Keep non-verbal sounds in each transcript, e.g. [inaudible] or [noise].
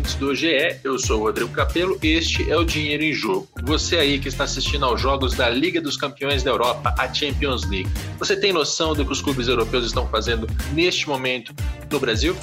ouvintes do GE. Eu sou o Rodrigo Capello. Este é o Dinheiro em Jogo. Você aí que está assistindo aos jogos da Liga dos Campeões da Europa, a Champions League. Você tem noção do que os clubes europeus estão fazendo neste momento no Brasil?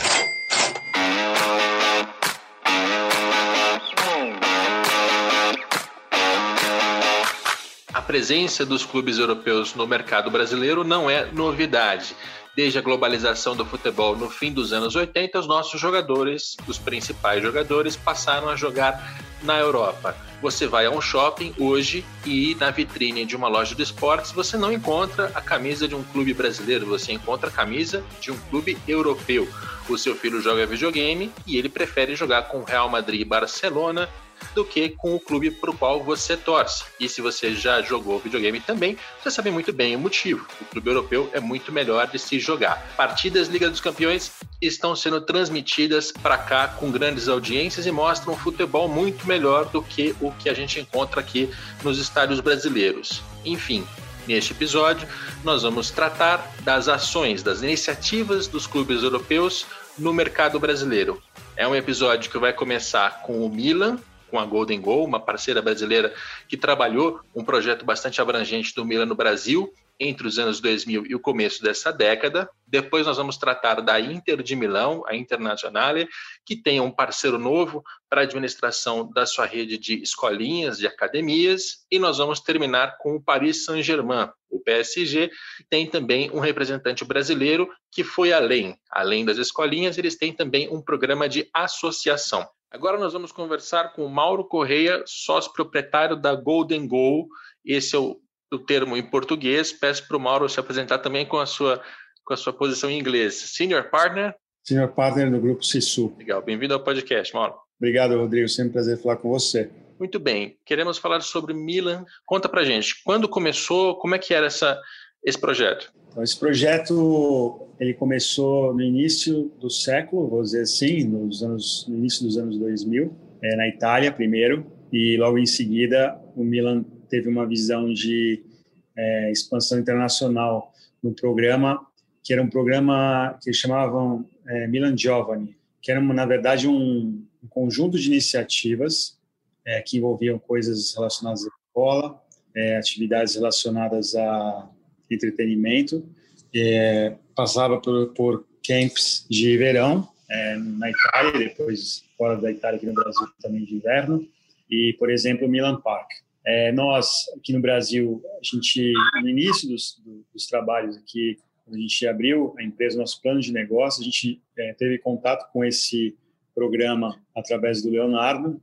A presença dos clubes europeus no mercado brasileiro não é novidade. Desde a globalização do futebol no fim dos anos 80, os nossos jogadores, os principais jogadores, passaram a jogar na Europa. Você vai a um shopping hoje e na vitrine de uma loja de esportes você não encontra a camisa de um clube brasileiro, você encontra a camisa de um clube europeu. O seu filho joga videogame e ele prefere jogar com Real Madrid e Barcelona do que com o clube para o qual você torce. E se você já jogou videogame também, você sabe muito bem o motivo. O clube europeu é muito melhor de se jogar. Partidas Liga dos Campeões estão sendo transmitidas para cá com grandes audiências e mostram um futebol muito melhor do que o que a gente encontra aqui nos estádios brasileiros. Enfim, Neste episódio, nós vamos tratar das ações, das iniciativas dos clubes europeus no mercado brasileiro. É um episódio que vai começar com o Milan, com a Golden Goal, uma parceira brasileira que trabalhou um projeto bastante abrangente do Milan no Brasil entre os anos 2000 e o começo dessa década. Depois nós vamos tratar da Inter de Milão, a Internazionale, que tem um parceiro novo para a administração da sua rede de escolinhas, de academias, e nós vamos terminar com o Paris Saint-Germain, o PSG, tem também um representante brasileiro que foi além, além das escolinhas, eles têm também um programa de associação. Agora nós vamos conversar com o Mauro Correia, sócio proprietário da Golden Goal. Esse é o, o termo em português. Peço para o Mauro se apresentar também com a sua com a sua posição em inglês. Senior Partner? Senior Partner do Grupo Cisu. Legal. Bem-vindo ao podcast, Mauro. Obrigado, Rodrigo. Sempre um prazer falar com você. Muito bem. Queremos falar sobre Milan. Conta para gente, quando começou, como é que era essa, esse projeto? Então, esse projeto ele começou no início do século, vou dizer assim, nos anos, no início dos anos 2000, é, na Itália primeiro, e logo em seguida o Milan teve uma visão de é, expansão internacional no programa, que era um programa que chamavam é, Milan Giovani, que era, na verdade, um, um conjunto de iniciativas é, que envolviam coisas relacionadas à escola, é, atividades relacionadas a entretenimento. É, passava por, por camps de verão é, na Itália, depois fora da Itália, aqui no Brasil também de inverno, e, por exemplo, Milan Park. É, nós, aqui no Brasil, a gente, no início dos, dos trabalhos aqui, quando a gente abriu a empresa, nosso plano de negócio, a gente é, teve contato com esse programa através do Leonardo,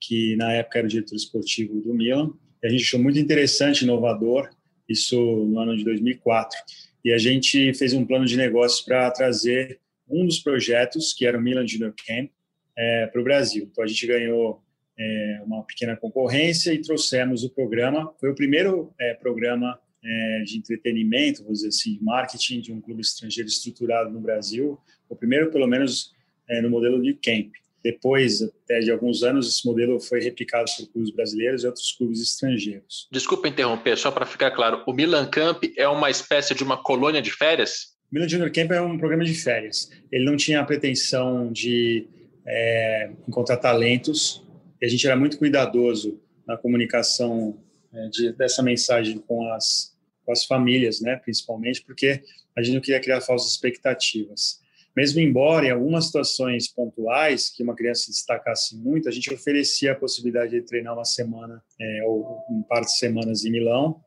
que na época era o diretor esportivo do Milan, e a gente achou muito interessante, inovador, isso no ano de 2004. E a gente fez um plano de negócios para trazer um dos projetos, que era o Milan Junior Camp, é, para o Brasil. Então a gente ganhou é, uma pequena concorrência e trouxemos o programa. Foi o primeiro é, programa é, de entretenimento, vamos dizer assim, de marketing de um clube estrangeiro estruturado no Brasil. O primeiro, pelo menos, é, no modelo de camp. Depois, até de alguns anos, esse modelo foi replicado por clubes brasileiros e outros clubes estrangeiros. Desculpa interromper, só para ficar claro, o Milan Camp é uma espécie de uma colônia de férias? O Milan Junior Camp é um programa de férias. Ele não tinha a pretensão de é, encontrar talentos, e a gente era muito cuidadoso na comunicação é, de, dessa mensagem com as, com as famílias, né, principalmente, porque a gente não queria criar falsas expectativas. Mesmo embora em algumas situações pontuais que uma criança se destacasse muito, a gente oferecia a possibilidade de treinar uma semana é, ou um par de semanas em Milão,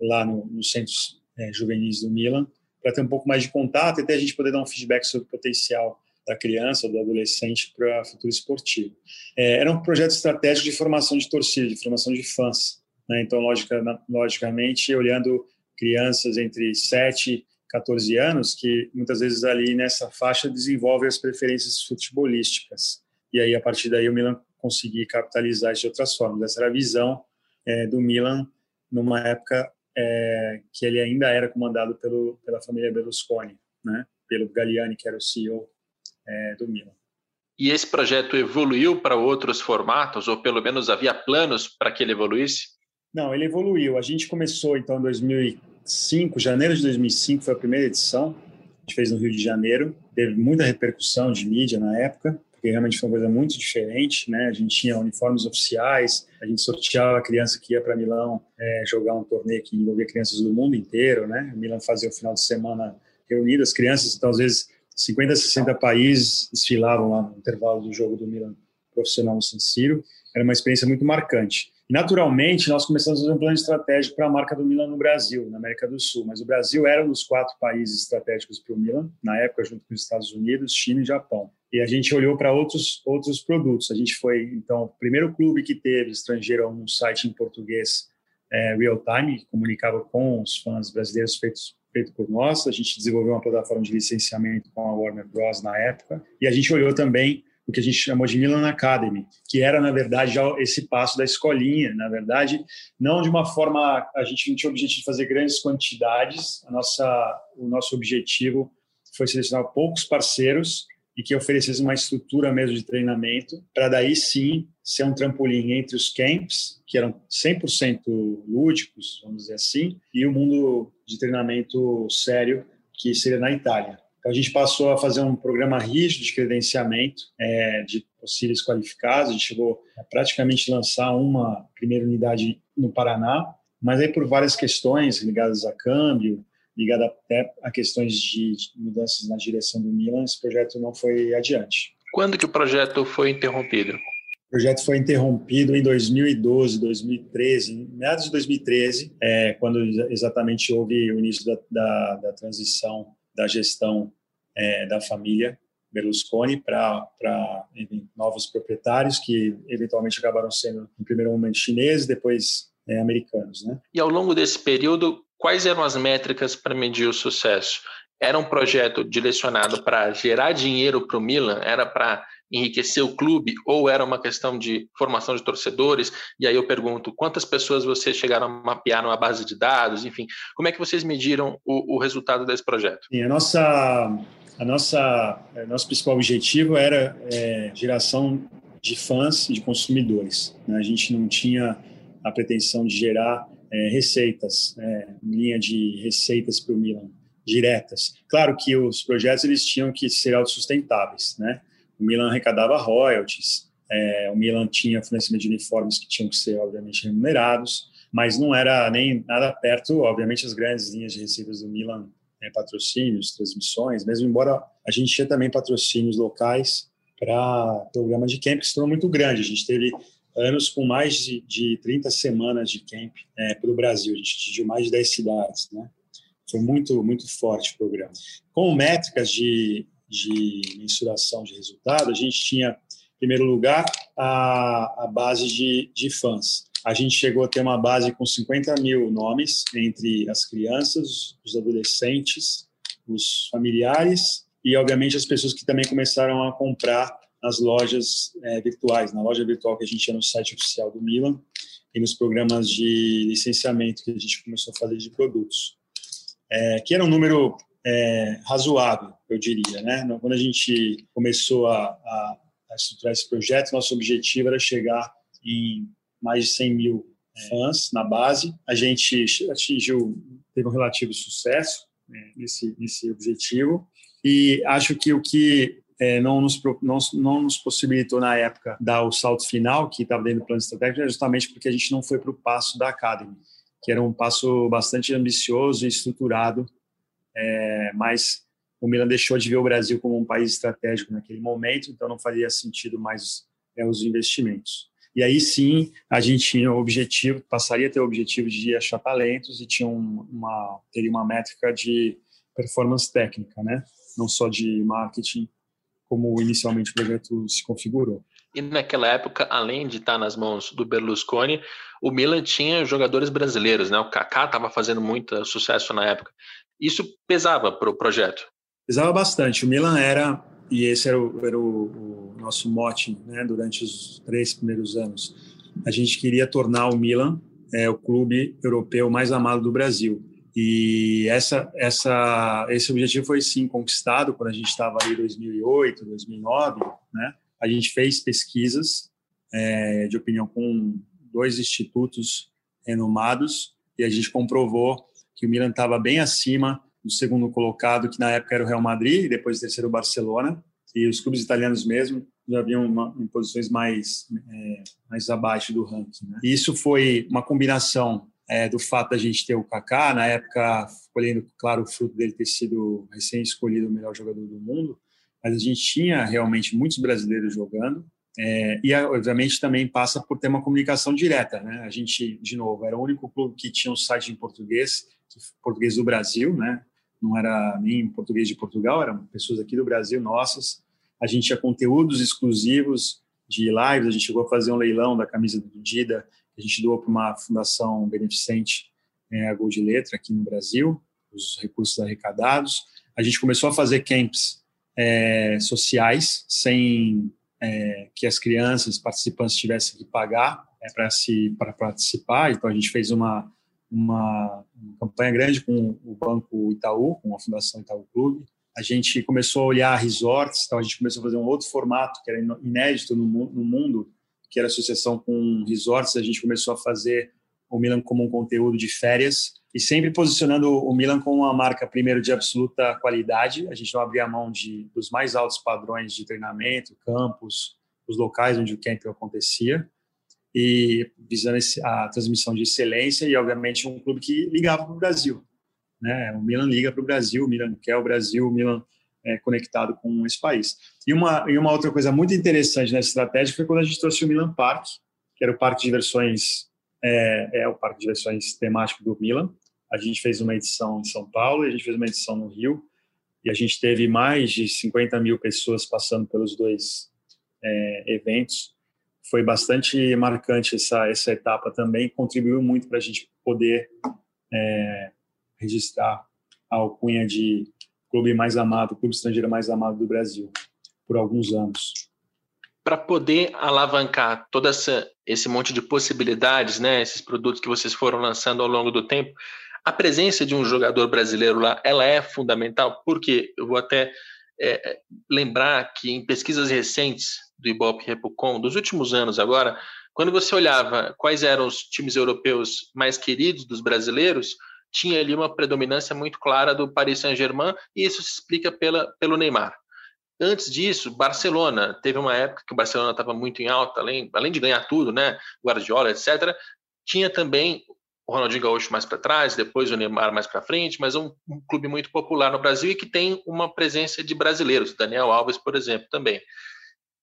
lá no, nos centros é, juvenis do Milan, para ter um pouco mais de contato e até a gente poder dar um feedback sobre o potencial da criança ou do adolescente para futuro esportivo. É, era um projeto estratégico de formação de torcida, de formação de fãs. Né? Então, logica, logicamente, olhando crianças entre 7 14 anos, que muitas vezes ali nessa faixa desenvolve as preferências futebolísticas. E aí, a partir daí, o Milan conseguir capitalizar de outras formas. Essa era a visão é, do Milan numa época é, que ele ainda era comandado pelo, pela família Berlusconi, né? pelo Galliani, que era o CEO é, do Milan. E esse projeto evoluiu para outros formatos, ou pelo menos havia planos para que ele evoluísse? Não, ele evoluiu. A gente começou então em 2000 2005, janeiro de 2005 foi a primeira edição, a gente fez no Rio de Janeiro, teve muita repercussão de mídia na época, porque realmente foi uma coisa muito diferente, né? A gente tinha uniformes oficiais, a gente sorteava a criança que ia para Milão é, jogar um torneio que envolvia crianças do mundo inteiro, né? O Milan fazia o final de semana reunido, as crianças, então às vezes 50, 60 países desfilavam lá no intervalo do jogo do Milan profissional no San Siro. Era uma experiência muito marcante. Naturalmente, nós começamos a fazer um plano estratégico para a marca do Milan no Brasil, na América do Sul. Mas o Brasil era um dos quatro países estratégicos para o Milan, na época, junto com os Estados Unidos, China e Japão. E a gente olhou para outros, outros produtos. A gente foi, então, o primeiro clube que teve estrangeiro um site em português é, real time, que comunicava com os fãs brasileiros feitos feito por nós. A gente desenvolveu uma plataforma de licenciamento com a Warner Bros. na época. E a gente olhou também o que a gente chamou de Milan Academy, que era, na verdade, já esse passo da escolinha. Na verdade, não de uma forma. A gente não tinha o objetivo de fazer grandes quantidades, a nossa, o nosso objetivo foi selecionar poucos parceiros e que oferecesse uma estrutura mesmo de treinamento, para daí sim ser um trampolim entre os camps, que eram 100% lúdicos, vamos dizer assim, e o mundo de treinamento sério, que seria na Itália. Então, a gente passou a fazer um programa rígido de credenciamento é, de possíveis qualificados. A gente chegou a praticamente lançar uma primeira unidade no Paraná, mas aí por várias questões ligadas a câmbio, ligadas até a questões de mudanças na direção do Milan, esse projeto não foi adiante. Quando que o projeto foi interrompido? O projeto foi interrompido em 2012, 2013, em meados de 2013, é, quando exatamente houve o início da, da, da transição da gestão é, da família Berlusconi para novos proprietários que eventualmente acabaram sendo, no primeiro momento, chineses, depois é, americanos. Né? E ao longo desse período, quais eram as métricas para medir o sucesso? Era um projeto direcionado para gerar dinheiro para o Milan? Era para enriquecer o clube ou era uma questão de formação de torcedores? E aí eu pergunto, quantas pessoas vocês chegaram a mapear numa base de dados? Enfim, como é que vocês mediram o, o resultado desse projeto? Sim, a nossa, a nossa, a nosso principal objetivo era é, geração de fãs e de consumidores. Né? A gente não tinha a pretensão de gerar é, receitas, é, linha de receitas para o Milan diretas. Claro que os projetos eles tinham que ser autossustentáveis, né? O Milan arrecadava royalties, é, o Milan tinha fornecimento de uniformes que tinham que ser, obviamente, remunerados, mas não era nem nada perto, obviamente, as grandes linhas de receitas do Milan, né, patrocínios, transmissões, mesmo embora a gente tinha também patrocínios locais para programas de camp que se tornou muito grande. A gente teve anos com mais de, de 30 semanas de camp é, pelo Brasil, a gente atingiu mais de 10 cidades, né? Foi muito, muito forte o programa. Com métricas de de mensuração de resultado, a gente tinha, em primeiro lugar, a, a base de, de fãs. A gente chegou a ter uma base com 50 mil nomes entre as crianças, os adolescentes, os familiares e, obviamente, as pessoas que também começaram a comprar nas lojas é, virtuais, na loja virtual que a gente tinha no site oficial do Milan e nos programas de licenciamento que a gente começou a fazer de produtos. É, que era um número é, razoável, eu diria. Né? Quando a gente começou a, a, a, estruturar esse projeto, nosso objetivo era chegar em mais de 100 mil é. fãs na base. A gente atingiu, teve um relativo sucesso né, nesse, nesse objetivo. E acho que o que é, não, nos, não, não, nos possibilitou na época dar o salto final, que estava dentro do plano estratégico, é justamente porque a gente não foi para o passo da Academy, que era um passo bastante ambicioso e estruturado é, mas o Milan deixou de ver o Brasil como um país estratégico naquele momento, então não faria sentido mais é, os investimentos. E aí sim, a gente tinha o objetivo, passaria a ter o objetivo de achar talentos e tinha uma, teria uma métrica de performance técnica, né? não só de marketing, como inicialmente o projeto se configurou. E naquela época, além de estar nas mãos do Berlusconi, o Milan tinha jogadores brasileiros, né? O Kaká estava fazendo muito sucesso na época. Isso pesava para o projeto? Pesava bastante. O Milan era, e esse era o, era o, o nosso mote né, durante os três primeiros anos, a gente queria tornar o Milan é, o clube europeu mais amado do Brasil. E essa, essa, esse objetivo foi sim conquistado quando a gente estava ali em 2008, 2009. Né? A gente fez pesquisas é, de opinião com dois institutos renomados e a gente comprovou que o Milan estava bem acima do segundo colocado, que na época era o Real Madrid, e depois o terceiro o Barcelona. e os clubes italianos mesmo já haviam uma, em posições mais, é, mais abaixo do ranking. Né? E isso foi uma combinação é, do fato da gente ter o Kaká, na época, colhendo, claro, o fruto dele ter sido recém-escolhido o melhor jogador do mundo, mas a gente tinha realmente muitos brasileiros jogando, é, e obviamente também passa por ter uma comunicação direta, né? A gente, de novo, era o único clube que tinha um site em português, português do Brasil, né? Não era nem português de Portugal, eram pessoas aqui do Brasil nossas. A gente tinha conteúdos exclusivos de lives, a gente chegou a fazer um leilão da camisa do Dida, que a gente doou para uma fundação beneficente, é, a Gol de Letra, aqui no Brasil, os recursos arrecadados. A gente começou a fazer camps é, sociais, sem é, que as crianças participantes tivessem que pagar é, para se para participar. Então a gente fez uma, uma, uma campanha grande com o Banco Itaú, com a Fundação Itaú Clube. A gente começou a olhar resorts, então a gente começou a fazer um outro formato que era inédito no, no mundo, que era associação com resorts. A gente começou a fazer o Milan como um conteúdo de férias e sempre posicionando o Milan como uma marca primeiro de absoluta qualidade. A gente não abria mão de dos mais altos padrões de treinamento, campos, os locais onde o camp acontecia e visando a transmissão de excelência e obviamente um clube que ligava para o Brasil, né? O Milan liga para o Brasil, o Milan quer o Brasil, o Milan é conectado com esse país. E uma e uma outra coisa muito interessante nessa estratégia foi quando a gente trouxe o Milan Park, que era o parque de diversões é, é o parque de diversões temático do Milan a gente fez uma edição em São Paulo e a gente fez uma edição no Rio e a gente teve mais de 50 mil pessoas passando pelos dois é, eventos. Foi bastante marcante essa, essa etapa também, contribuiu muito para a gente poder é, registrar a alcunha de clube mais amado, clube estrangeiro mais amado do Brasil, por alguns anos. Para poder alavancar todo essa, esse monte de possibilidades, né, esses produtos que vocês foram lançando ao longo do tempo, a presença de um jogador brasileiro lá, ela é fundamental, porque eu vou até é, lembrar que em pesquisas recentes do Ibope Repucom, dos últimos anos agora, quando você olhava quais eram os times europeus mais queridos dos brasileiros, tinha ali uma predominância muito clara do Paris Saint-Germain, e isso se explica pela, pelo Neymar. Antes disso, Barcelona, teve uma época que o Barcelona estava muito em alta, além, além de ganhar tudo, né, Guardiola, etc., tinha também o Ronaldinho Gaúcho mais para trás, depois o Neymar mais para frente, mas é um, um, clube muito popular no Brasil e que tem uma presença de brasileiros, Daniel Alves, por exemplo, também.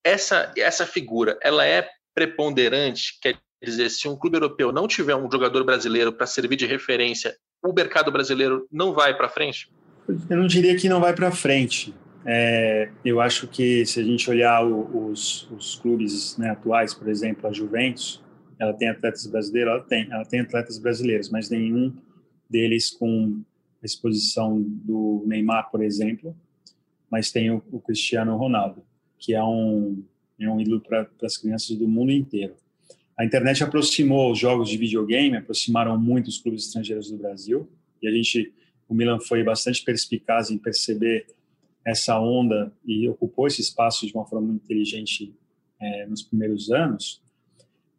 Essa, essa figura, ela é preponderante, quer dizer, se um clube europeu não tiver um jogador brasileiro para servir de referência, o mercado brasileiro não vai para frente? Eu não diria que não vai para frente. É, eu acho que se a gente olhar o, os, os clubes né, atuais, por exemplo, a Juventus, ela tem atletas brasileiros, ela tem, ela tem atletas brasileiros, mas nenhum deles com exposição do Neymar, por exemplo, mas tem o, o Cristiano Ronaldo, que é um, é um ídolo para as crianças do mundo inteiro. A internet aproximou os jogos de videogame, aproximaram muito os clubes estrangeiros do Brasil, e a gente, o Milan foi bastante perspicaz em perceber essa onda e ocupou esse espaço de uma forma muito inteligente é, nos primeiros anos.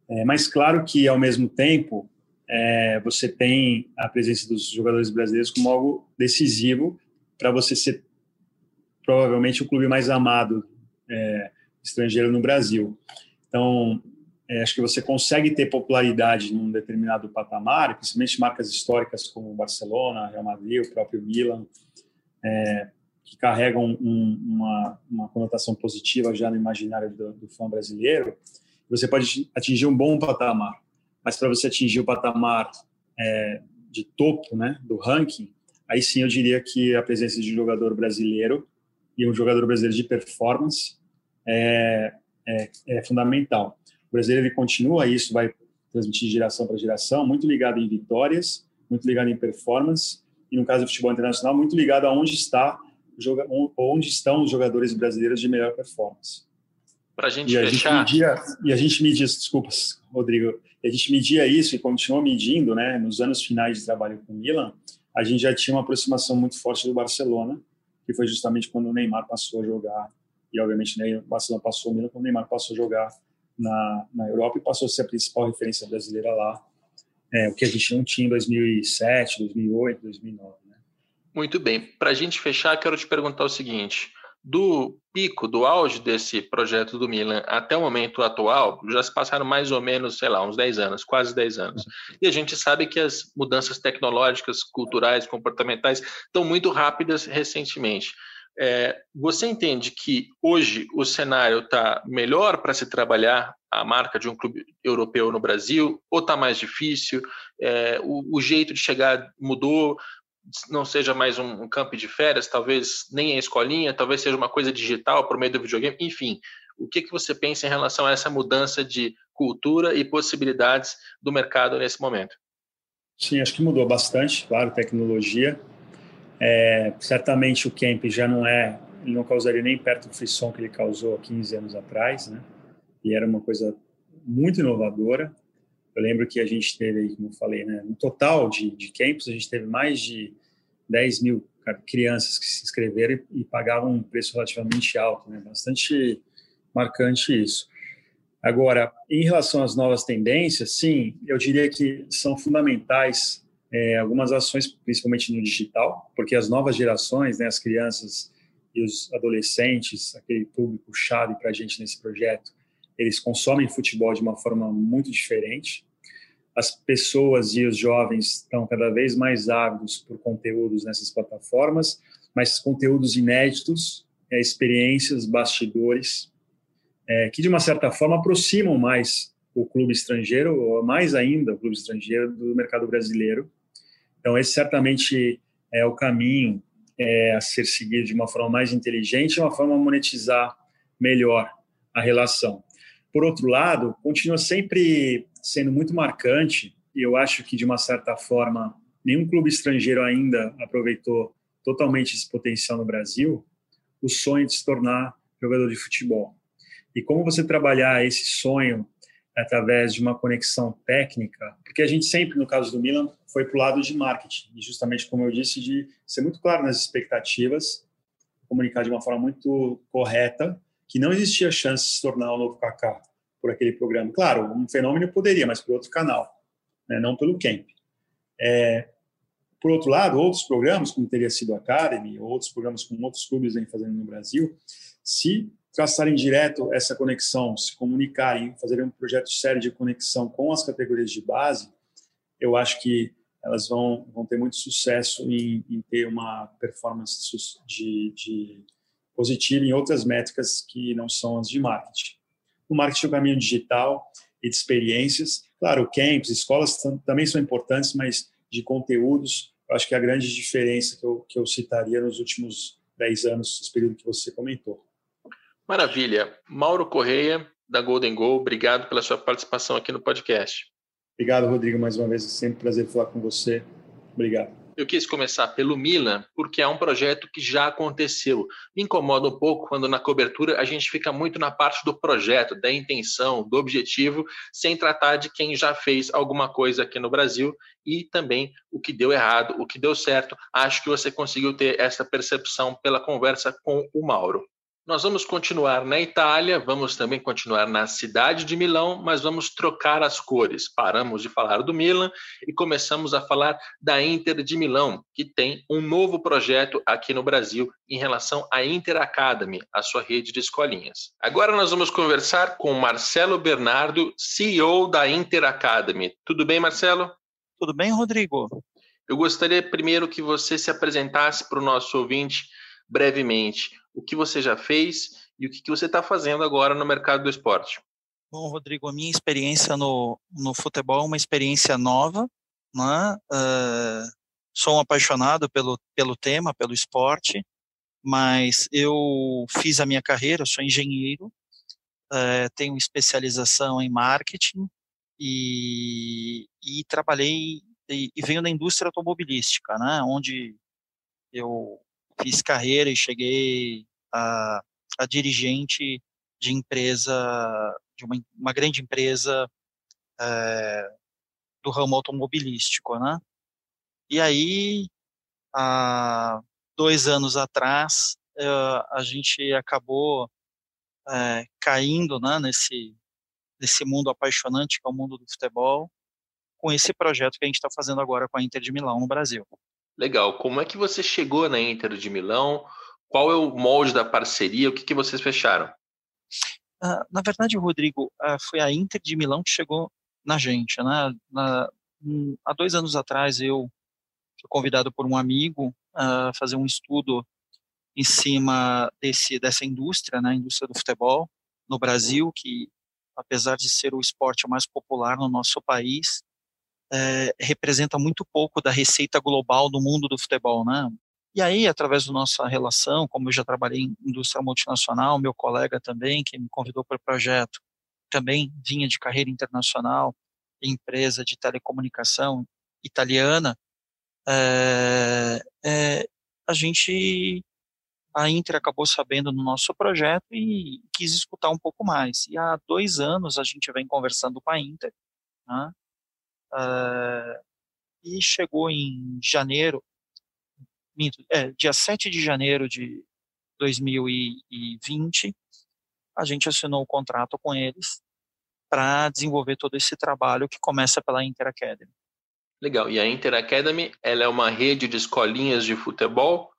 É, mas claro que, ao mesmo tempo, é, você tem a presença dos jogadores brasileiros como algo decisivo para você ser provavelmente o clube mais amado é, estrangeiro no Brasil. Então, é, acho que você consegue ter popularidade num determinado patamar, principalmente marcas históricas como Barcelona, Real Madrid, o próprio Milan, é, que carregam um, uma, uma, conotação positiva já no imaginário do, do fã brasileiro você pode atingir um bom patamar. Mas para você atingir o patamar é, de topo né, do ranking, aí sim eu diria que a presença de um jogador brasileiro e um jogador brasileiro de performance é, é, é fundamental. O brasileiro ele continua, isso vai transmitir geração para geração, muito ligado em vitórias, muito ligado em performance, e no caso do futebol internacional, muito ligado a onde está onde estão os jogadores brasileiros de melhor performance. Para a gente fechar. Media, e a gente media, desculpas, Rodrigo, a gente media isso e continuou medindo, né? Nos anos finais de trabalho com o Milan, a gente já tinha uma aproximação muito forte do Barcelona, que foi justamente quando o Neymar passou a jogar. E, obviamente, né, o Barcelona passou o Milan quando o Neymar passou a jogar na, na Europa e passou a ser a principal referência brasileira lá. É, o que a gente não tinha em 2007, 2008, 2009. Muito bem. Para a gente fechar, quero te perguntar o seguinte Do pico, do auge desse projeto do Milan até o momento atual, já se passaram mais ou menos, sei lá, uns 10 anos, quase 10 anos. E a gente sabe que as mudanças tecnológicas, culturais, comportamentais estão muito rápidas recentemente. É, você entende que hoje o cenário está melhor para se trabalhar a marca de um clube europeu no Brasil, ou está mais difícil? É, o, o, jeito de chegar mudou? Não seja mais um, um campo de férias, talvez nem a escolinha, talvez seja uma coisa digital por meio do videogame, enfim. O que, que você pensa em relação a essa mudança de cultura e possibilidades do mercado nesse momento? Sim, acho que mudou bastante, claro, tecnologia é, certamente o Camp já não é, ele não causaria nem perto do frisson que ele causou há 15 anos atrás, né? E era uma coisa muito inovadora. Eu lembro que a gente teve, como eu falei, né, no total de, de camps, a gente teve mais de 10 mil crianças que se inscreveram e, e pagavam um preço relativamente alto, né? Bastante marcante isso. Agora, em relação às novas tendências, sim, eu diria que são fundamentais é, algumas ações, principalmente no digital, porque as novas gerações, né, as crianças e os adolescentes, aquele público chave para a gente nesse projeto, eles consomem futebol de uma forma muito diferente. As pessoas e os jovens estão cada vez mais ávidos por conteúdos nessas plataformas, mas conteúdos inéditos, é, experiências, bastidores, é, que de uma certa forma aproximam mais o clube estrangeiro, ou mais ainda o clube estrangeiro, do mercado brasileiro, então, esse certamente é o caminho é, a ser seguido de uma forma mais inteligente, uma forma a monetizar melhor a relação. Por outro lado, continua sempre sendo muito marcante, e eu acho que, de uma certa forma, nenhum clube estrangeiro ainda aproveitou totalmente esse potencial no Brasil, o sonho de se tornar jogador de futebol. E como você trabalhar esse sonho através de uma conexão técnica, porque a gente sempre, no caso do Milan, foi para o lado de marketing, e justamente como eu disse, de ser muito claro nas expectativas, comunicar de uma forma muito correta, que não existia chance de se tornar o novo Kaká por aquele programa. Claro, um fenômeno poderia, mas por outro canal, né, não pelo Camp. É, por outro lado, outros programas, como teria sido a Academy, ou outros programas como outros clubes vêm fazendo no Brasil, se traçarem direto essa conexão, se comunicarem, fazerem um projeto sério de conexão com as categorias de base, eu acho que elas vão, vão ter muito sucesso em, em ter uma performance de, de positiva em outras métricas que não são as de marketing. O marketing é o caminho digital e de experiências. Claro, camps, escolas também são importantes, mas de conteúdos, eu acho que é a grande diferença que eu, que eu citaria nos últimos 10 anos, esse período que você comentou. Maravilha. Mauro Correia, da Golden Goal, obrigado pela sua participação aqui no podcast. Obrigado, Rodrigo, mais uma vez. É sempre um prazer falar com você. Obrigado. Eu quis começar pelo Milan, porque é um projeto que já aconteceu. Me incomoda um pouco quando na cobertura a gente fica muito na parte do projeto, da intenção, do objetivo, sem tratar de quem já fez alguma coisa aqui no Brasil e também o que deu errado, o que deu certo. Acho que você conseguiu ter essa percepção pela conversa com o Mauro. Nós vamos continuar na Itália, vamos também continuar na cidade de Milão, mas vamos trocar as cores. Paramos de falar do Milan e começamos a falar da Inter de Milão, que tem um novo projeto aqui no Brasil em relação à Inter Academy, a sua rede de escolinhas. Agora nós vamos conversar com Marcelo Bernardo, CEO da Inter Academy. Tudo bem, Marcelo? Tudo bem, Rodrigo? Eu gostaria primeiro que você se apresentasse para o nosso ouvinte brevemente o que você já fez e o que você está fazendo agora no mercado do esporte. Bom, Rodrigo, a minha experiência no, no futebol é uma experiência nova, né? Uh, sou um apaixonado pelo, pelo tema, pelo esporte, mas eu fiz a minha carreira, sou engenheiro, uh, tenho especialização em marketing e, e trabalhei e, e venho da indústria automobilística, né? Onde eu fiz carreira e cheguei a, a dirigente de empresa, de uma, uma grande empresa é, do ramo automobilístico, né? E aí, há dois anos atrás, é, a gente acabou é, caindo né, nesse, nesse mundo apaixonante que é o mundo do futebol, com esse projeto que a gente está fazendo agora com a Inter de Milão no Brasil. Legal. Como é que você chegou na Inter de Milão? Qual é o molde da parceria? O que, que vocês fecharam? Uh, na verdade, Rodrigo, uh, foi a Inter de Milão que chegou na gente. Né? Na, um, há dois anos atrás, eu fui convidado por um amigo a fazer um estudo em cima desse, dessa indústria, né, indústria do futebol no Brasil, que apesar de ser o esporte mais popular no nosso país, é, representa muito pouco da receita global do mundo do futebol, né? E aí, através da nossa relação, como eu já trabalhei em indústria multinacional, meu colega também, que me convidou para o projeto, também vinha de carreira internacional, empresa de telecomunicação italiana, é, é, a gente, a Inter acabou sabendo no nosso projeto e quis escutar um pouco mais. E há dois anos a gente vem conversando com a Inter, né, é, e chegou em janeiro, é, dia 7 de janeiro de 2020, a gente assinou o contrato com eles para desenvolver todo esse trabalho que começa pela Inter Academy. Legal. E a Inter Academy, ela é uma rede de escolinhas de futebol?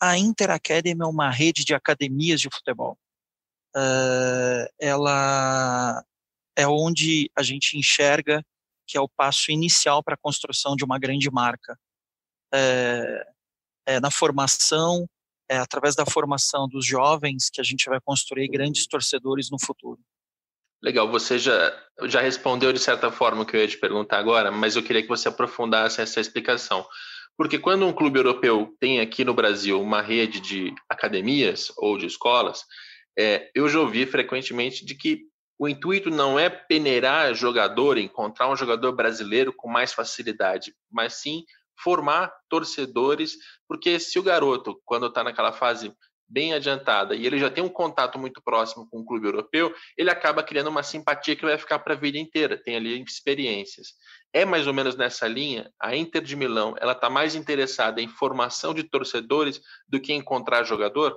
A Inter Academy é uma rede de academias de futebol. Uh, ela é onde a gente enxerga que é o passo inicial para a construção de uma grande marca. É, é na formação, é através da formação dos jovens que a gente vai construir grandes torcedores no futuro. Legal, você já, já respondeu de certa forma o que eu ia te perguntar agora, mas eu queria que você aprofundasse essa explicação. Porque quando um clube europeu tem aqui no Brasil uma rede de academias ou de escolas, é, eu já ouvi frequentemente de que o intuito não é peneirar jogador, encontrar um jogador brasileiro com mais facilidade, mas sim formar torcedores, porque se o garoto, quando está naquela fase bem adiantada e ele já tem um contato muito próximo com o clube europeu, ele acaba criando uma simpatia que vai ficar para a vida inteira, tem ali experiências. É mais ou menos nessa linha, a Inter de Milão, ela está mais interessada em formação de torcedores do que encontrar jogador?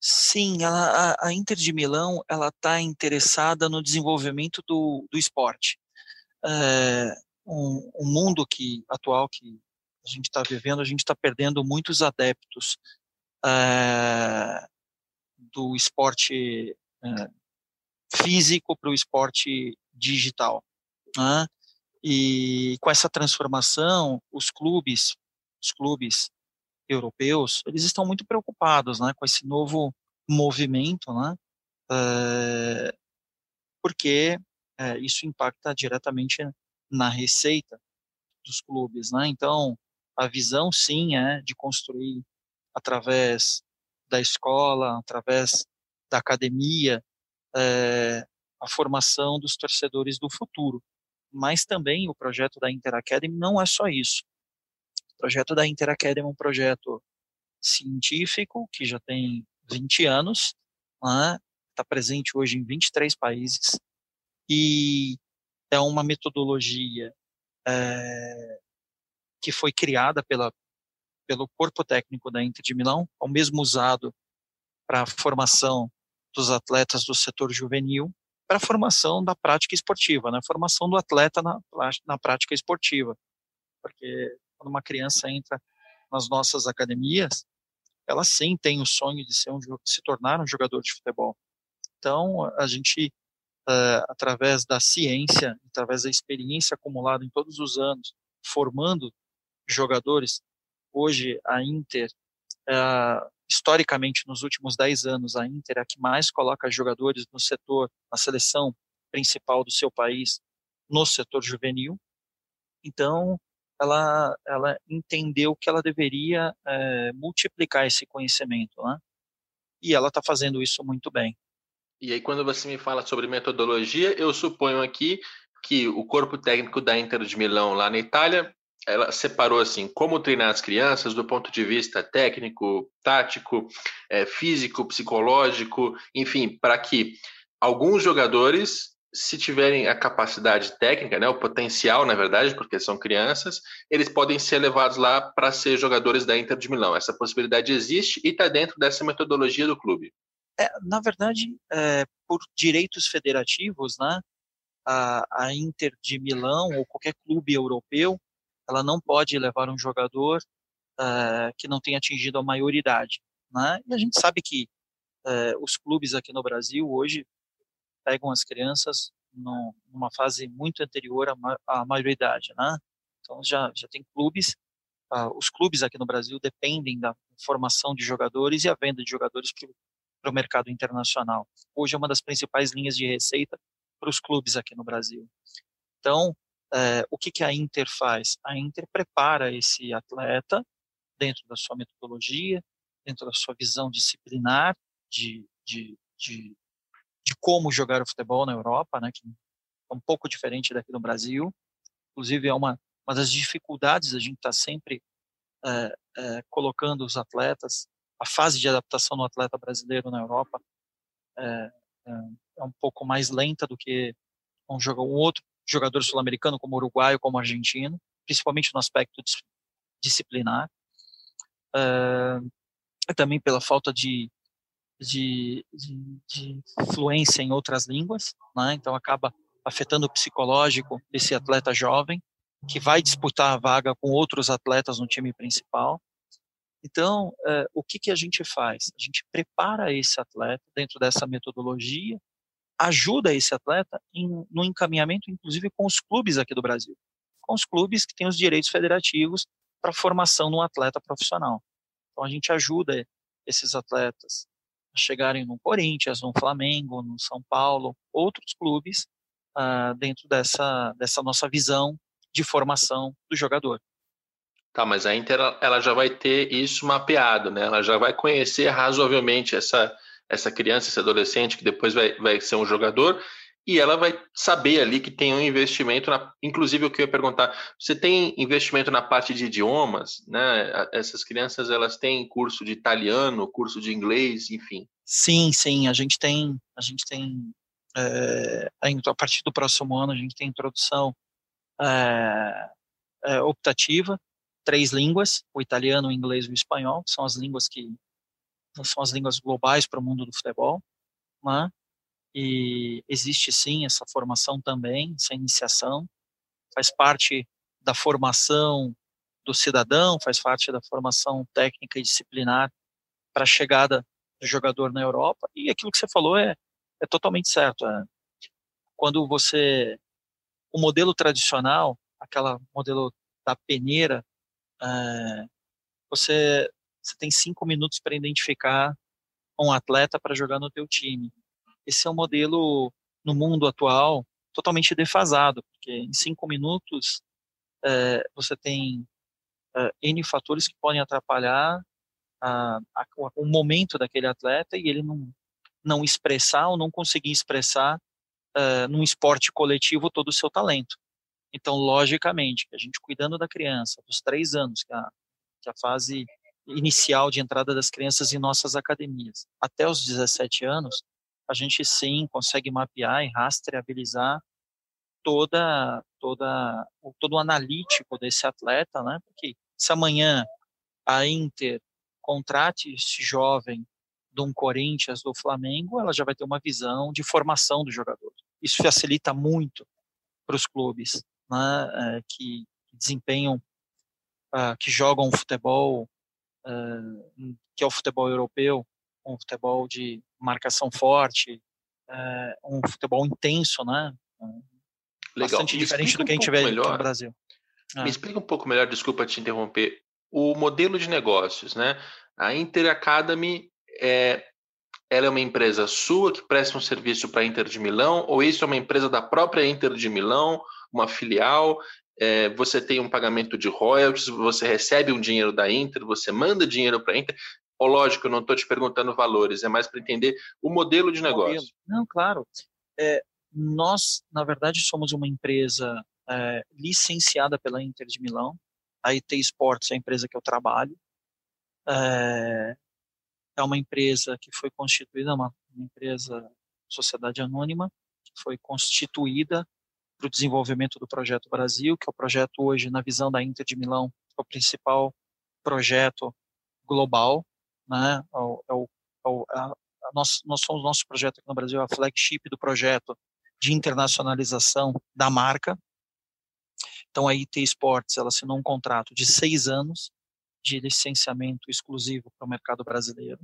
Sim, ela, a, a, Inter de Milão ela está interessada no desenvolvimento do, do esporte. É, um, um, mundo que atual que a gente está vivendo, a gente está perdendo muitos adeptos é, do esporte é, físico para o esporte digital. Né? E com essa transformação, os clubes, os clubes europeus, eles estão muito preocupados, né, com esse novo movimento, né, é, porque é, isso impacta diretamente na receita dos clubes, né. Então, a visão sim é de construir através da escola, através da academia, é, a formação dos torcedores do futuro. Mas também o projeto da Inter Academy não é só isso. Projeto da Inter Academy é um projeto científico que já tem 20 anos, está né, presente hoje em 23 países e é uma metodologia é, que foi criada pela pelo corpo técnico da Inter de Milão, é o mesmo usado para a formação dos atletas do setor juvenil, para a formação da prática esportiva, né? formação do atleta na, na prática esportiva. Porque quando uma criança entra nas nossas academias, ela sim tem o sonho de ser um, se tornar um jogador de futebol. Então, a gente, uh, através da ciência, através da experiência acumulada em todos os anos, formando jogadores Hoje, a Inter, uh, historicamente, nos últimos 10 anos, a Inter é a que mais coloca jogadores no setor, na seleção principal do seu país, no setor juvenil. Então, ela, ela entendeu que ela deveria é, multiplicar esse conhecimento, né? E ela está fazendo isso muito bem. E aí, quando você me fala sobre metodologia, eu suponho aqui que o corpo técnico da Inter de Milão, lá na Itália, ela separou assim como treinar as crianças do ponto de vista técnico, tático, é, físico, psicológico, enfim, para que alguns jogadores, se tiverem a capacidade técnica, né, o potencial, na verdade, porque são crianças, eles podem ser levados lá para ser jogadores da Inter de Milão. Essa possibilidade existe e está dentro dessa metodologia do clube. É, na verdade, é, por direitos federativos, né, a, a Inter de Milão ou qualquer clube europeu ela não pode levar um jogador uh, que não têm atingido a maioridade. Né? E a gente sabe que uh, os clubes aqui no Brasil hoje pegam as crianças no, numa fase muito anterior à, à maioridade. Né? Então já, já tem clubes, uh, os clubes aqui no Brasil dependem da formação de jogadores e a venda de jogadores para o mercado internacional. Hoje é uma das principais linhas de receita para os clubes aqui no Brasil. Então, é, o que, que a Inter faz? A Inter prepara esse atleta dentro da sua metodologia, dentro da sua visão disciplinar de, de, de, de como jogar o futebol na Europa, né, que é um pouco diferente daqui no Brasil. Inclusive, é uma, uma das dificuldades, a gente está sempre é, é, colocando os atletas, a fase de adaptação do atleta brasileiro na Europa é, é um pouco mais lenta do que um, um outro jogador sul-americano, como uruguaio, como argentino, principalmente no aspecto disciplinar. Também pela falta de, de, de, de, fluência em outras línguas, né? então acaba afetando o psicológico desse atleta jovem, que vai disputar a vaga com outros atletas no time principal. Então, uh, o que, que a gente faz? A gente prepara esse atleta dentro dessa metodologia ajuda esse atleta em, no encaminhamento, inclusive, com os clubes aqui do Brasil, com os clubes que têm os direitos federativos para formação no atleta profissional. Então, a gente ajuda esses atletas chegarem no Corinthians, no Flamengo, no São Paulo, outros clubes, uh, dentro dessa, dessa nossa visão de formação do jogador. Tá, mas a Inter ela já vai ter isso mapeado, né? Ela já vai conhecer razoavelmente essa essa criança, esse adolescente que depois vai, vai ser um jogador, e ela vai saber ali que tem um investimento, na, inclusive o que eu ia perguntar, você tem investimento na parte de idiomas, né? Essas crianças elas têm curso de italiano, curso de inglês, enfim. Sim, sim, a gente tem, a gente tem é, a partir do próximo ano a gente tem introdução é, é, optativa, três línguas, o italiano, o inglês e o espanhol, que são as línguas que são as línguas globais para o mundo do futebol, né? E existe sim essa formação também, essa iniciação, faz parte da formação do cidadão, faz parte da formação técnica e disciplinar para a chegada do jogador na Europa, e aquilo que você falou é, é totalmente certo. É. Quando você, o modelo tradicional, aquela modelo da peneira, é, você você tem cinco minutos para identificar um atleta para jogar no teu time. Esse é um modelo no mundo atual totalmente defasado, porque em cinco minutos é, você tem é, n fatores que podem atrapalhar a, a, o momento daquele atleta e ele não não expressar ou não conseguir expressar é, num esporte coletivo todo o seu talento. Então, logicamente, a gente cuidando da criança, dos três anos, que a, que a fase inicial de entrada das crianças em nossas academias. Até os 17 anos, a gente sim consegue mapear e rastreabilizar toda toda todo o analítico desse atleta, né? Porque se amanhã a Inter contrate esse jovem de um Corinthians, do Flamengo, ela já vai ter uma visão de formação do jogador. Isso facilita muito para os clubes né, é, que desempenham, uh, que jogam futebol uh, que é o futebol europeu, um futebol de marcação forte, uh, um futebol intenso, né? Legal. Bastante Me diferente do que um a gente vê melhor. no Brasil. Me explica um pouco melhor, desculpa te interromper, o modelo de negócios, né? A Inter Academy é, ela é uma empresa sua que presta um serviço para a Inter de Milão, ou isso é uma empresa da própria Inter de Milão, uma filial? é, você tem um pagamento de royalties, você recebe um dinheiro da Inter, você manda dinheiro para a Inter. Lógico, eu não estou te perguntando valores, é mais para entender o modelo de negócio. Não, claro. É, nós, na verdade, somos uma empresa é, licenciada pela Inter de Milão. A IT Sports é a empresa que eu trabalho. É, é uma empresa que foi constituída, uma, uma empresa, sociedade anônima, que foi constituída para o desenvolvimento do Projeto Brasil, que é o projeto hoje, na visão da Inter de Milão, é o principal projeto global, né? É é é a, a nós, nós somos nosso projeto aqui no Brasil, a flagship do projeto de internacionalização da marca. Então a IT Sports ela assinou um contrato de seis anos de licenciamento exclusivo para o mercado brasileiro,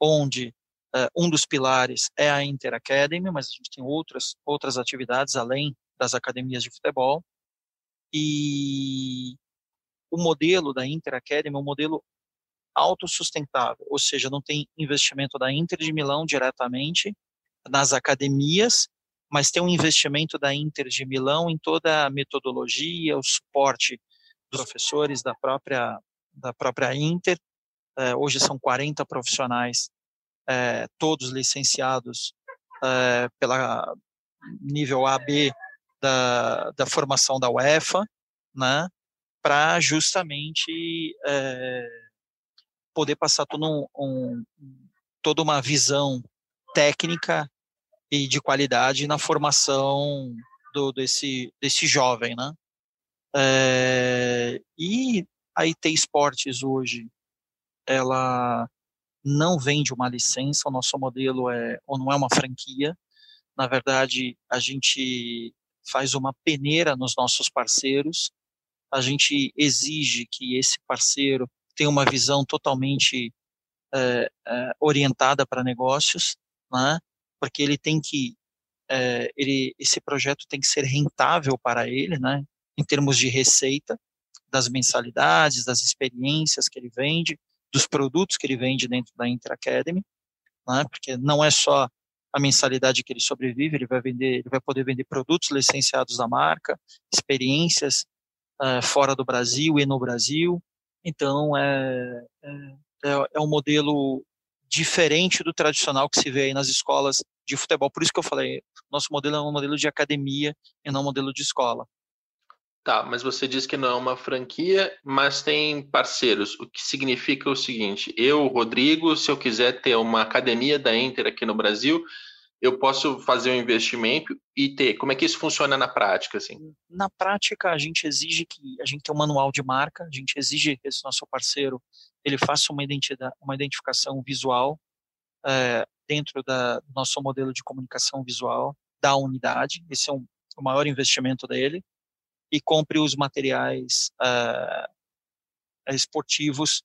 onde uh, um dos pilares é a Inter Academy, mas a gente tem outras, outras atividades além das academias de futebol. E o modelo da Inter Academy é um modelo autossustentável, ou seja, não tem investimento da Inter de Milão diretamente nas academias, mas tem um investimento da Inter de Milão em toda a metodologia, o suporte dos professores da própria da própria Inter. É, hoje são 40 profissionais, é, todos licenciados é, pela nível AB da, da formação da UEFA, né, para justamente poder passar todo um, um, toda uma visão técnica e de qualidade na formação do, desse, desse jovem, né? É, e a IT Esportes hoje, ela não vende uma licença, o nosso modelo é, ou não é uma franquia, na verdade, a gente faz uma peneira nos nossos parceiros, a gente exige que esse parceiro tem uma visão totalmente é, é, orientada para negócios, né? porque ele tem que, é, ele, esse projeto tem que ser rentável para ele, né? em termos de receita, das mensalidades, das experiências que ele vende, dos produtos que ele vende dentro da Inter Academy, né? porque não é só a mensalidade que ele sobrevive, ele vai vender, ele vai poder vender produtos licenciados da marca, experiências uh, fora do Brasil e no Brasil, então, é, é, é um modelo diferente do tradicional que se vê aí nas escolas de futebol. Por isso que eu falei, nosso modelo é um modelo de academia e não um modelo de escola. Tá, mas você diz que não é uma franquia, mas tem parceiros, o que significa o seguinte: eu, Rodrigo, se eu quiser ter uma academia da Inter aqui no Brasil, eu posso fazer um investimento e ter. Como é que isso funciona na prática? Assim? Na prática, a gente exige que a gente tenha um manual de marca, a gente exige que esse nosso parceiro ele faça uma, identidade, uma identificação visual é, dentro da, do nosso modelo de comunicação visual da unidade. Esse é um, o maior investimento dele. E compre os materiais é, esportivos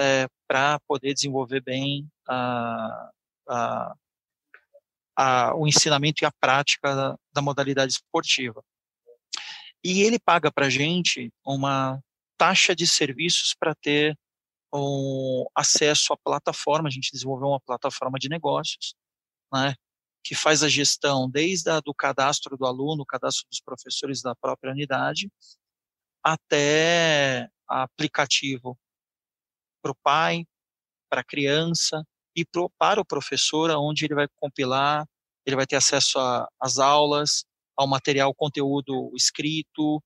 é, para poder desenvolver bem a, a a, o ensinamento e a prática da, da modalidade esportiva. E ele paga para a gente uma taxa de serviços para ter um acesso à plataforma. A gente desenvolveu uma plataforma de negócios, né, que faz a gestão desde a, do cadastro do aluno, cadastro dos professores da própria unidade, até aplicativo para o pai, para a criança, e pro, para o professor, onde ele vai compilar, ele vai ter acesso às aulas, ao material, conteúdo escrito,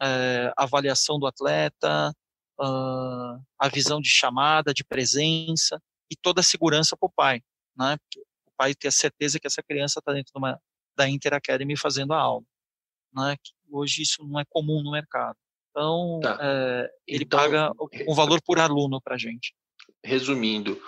é, avaliação do atleta, uh, a visão de chamada, de presença e toda a segurança para o pai, né? o pai ter a certeza que essa criança está dentro de uma, da Inter Academy fazendo a aula, né? hoje isso não é comum no mercado. Então, tá. é, ele então, paga um valor por aluno para a gente. Resumindo,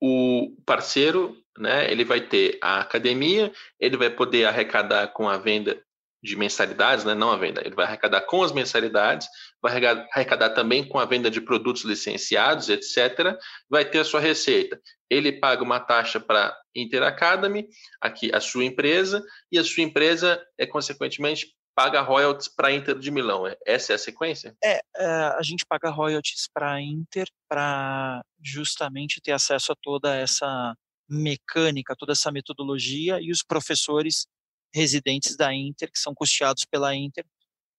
o parceiro, né, ele vai ter a academia, ele vai poder arrecadar com a venda de mensalidades, né, não a venda, ele vai arrecadar com as mensalidades, vai arrecadar também com a venda de produtos licenciados, etc. Vai ter a sua receita. Ele paga uma taxa para Inter Academy, aqui a sua empresa, e a sua empresa é consequentemente paga royalties para a Inter de Milão. É, essa é a sequência? É, é a gente paga royalties para a Inter para justamente ter acesso a toda essa mecânica, toda essa metodologia e os professores residentes da Inter, que são custeados pela Inter,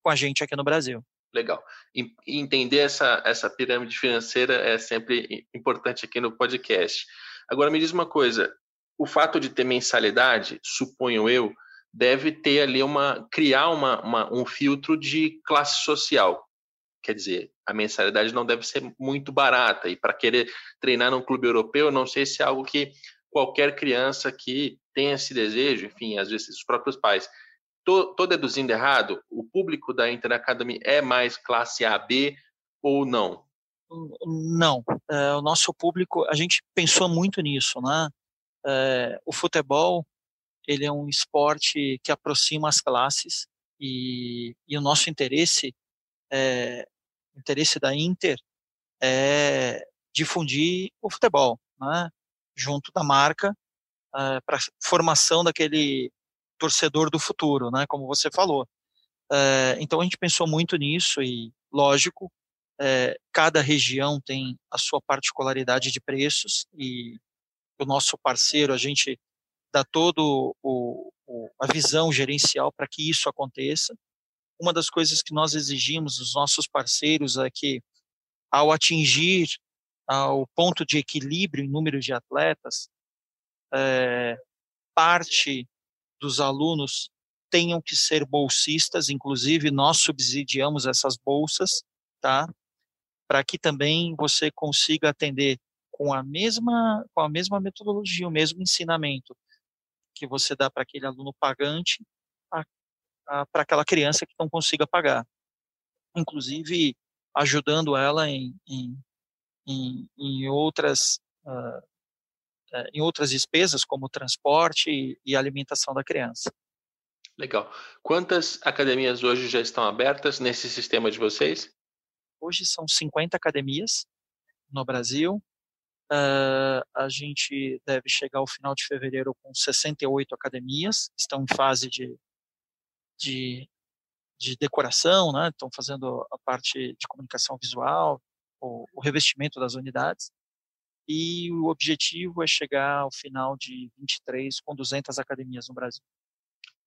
com a gente aqui no Brasil. Legal. E entender essa, essa pirâmide financeira é sempre importante aqui no podcast. Agora, me diz uma coisa: o fato de ter mensalidade, suponho eu, deve ter ali uma criar uma, uma, um filtro de classe social. Quer dizer, a mensalidade não deve ser muito barata e para querer treinar num clube europeu, não sei se é algo que qualquer criança que tenha esse desejo, enfim, às vezes os próprios pais. Estou deduzindo errado? O público da Inter Academy é mais classe A, B ou não? Não. É, o nosso público, a gente pensou muito nisso, né? É, o futebol ele é um esporte que aproxima as classes e, e o nosso interesse, é, o interesse da Inter é difundir o futebol, né? Junto da marca, é, para formação daquele torcedor do futuro, né? como você falou. É, então a gente pensou muito nisso e, lógico, é, cada região tem a sua particularidade de preços e o nosso parceiro, a gente dá todo o, o a visão gerencial para que isso aconteça. Uma das coisas que nós exigimos dos nossos parceiros é que, ao atingir ao ponto de equilíbrio em número de atletas, é, parte dos alunos tenham que ser bolsistas, inclusive nós subsidiamos essas bolsas, tá? Para que também você consiga atender com a mesma com a mesma metodologia, o mesmo ensinamento que você dá para aquele aluno pagante para aquela criança que não consiga pagar. Inclusive ajudando ela em, em, em, em outras uh, em outras despesas como transporte e, e alimentação da criança. Legal. Quantas academias hoje já estão abertas nesse sistema de vocês? Hoje são 50 academias no Brasil. Uh, a gente deve chegar ao final de fevereiro com 68 academias, estão em fase de, de, de decoração, né? estão fazendo a parte de comunicação visual, o, o revestimento das unidades. E o objetivo é chegar ao final de 23 com 200 academias no Brasil.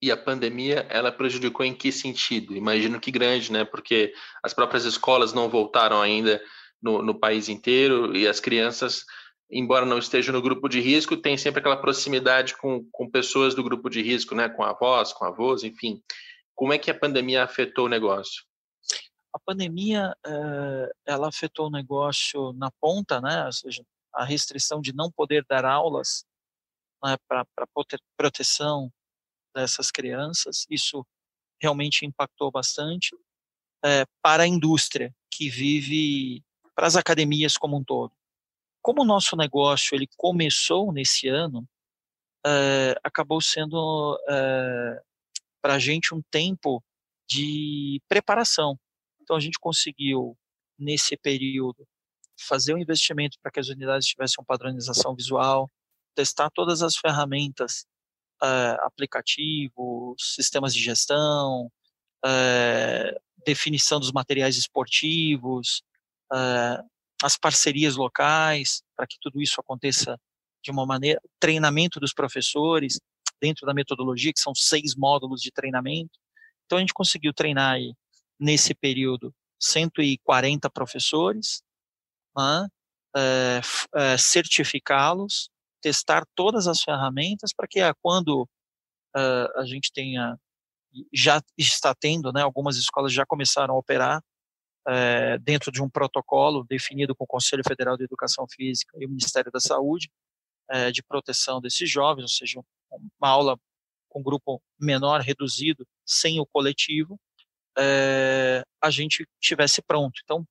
E a pandemia, ela prejudicou em que sentido? Imagino que grande, né? Porque as próprias escolas não voltaram ainda no, no país inteiro e as crianças, embora não estejam no grupo de risco, têm sempre aquela proximidade com, com pessoas do grupo de risco, né? Com avós, com avós, enfim. Como é que a pandemia afetou o negócio? A pandemia, eh, ela afetou o negócio na ponta, né? Ou seja, a restrição de não poder dar aulas né, para proteção dessas crianças, isso realmente impactou bastante é, para a indústria que vive para as academias como um todo. Como o nosso negócio ele começou nesse ano, é, acabou sendo é, para a gente um tempo de preparação. Então a gente conseguiu nesse período fazer um investimento para que as unidades tivessem uma padronização visual, testar todas as ferramentas, uh, aplicativos, sistemas de gestão, uh, definição dos materiais esportivos, uh, as parcerias locais, para que tudo isso aconteça de uma maneira, treinamento dos professores, dentro da metodologia, que são seis módulos de treinamento. Então, a gente conseguiu treinar aí, nesse período 140 professores, né, é, é, certificá-los, testar todas as ferramentas para que ah, quando uh, a gente tenha já está tendo, né, algumas escolas já começaram a operar é, dentro de um protocolo definido com o Conselho Federal de Educação Física e o Ministério da Saúde é, de proteção desses jovens, ou seja, uma aula com grupo menor, reduzido, sem o coletivo, é, a gente tivesse pronto. Então,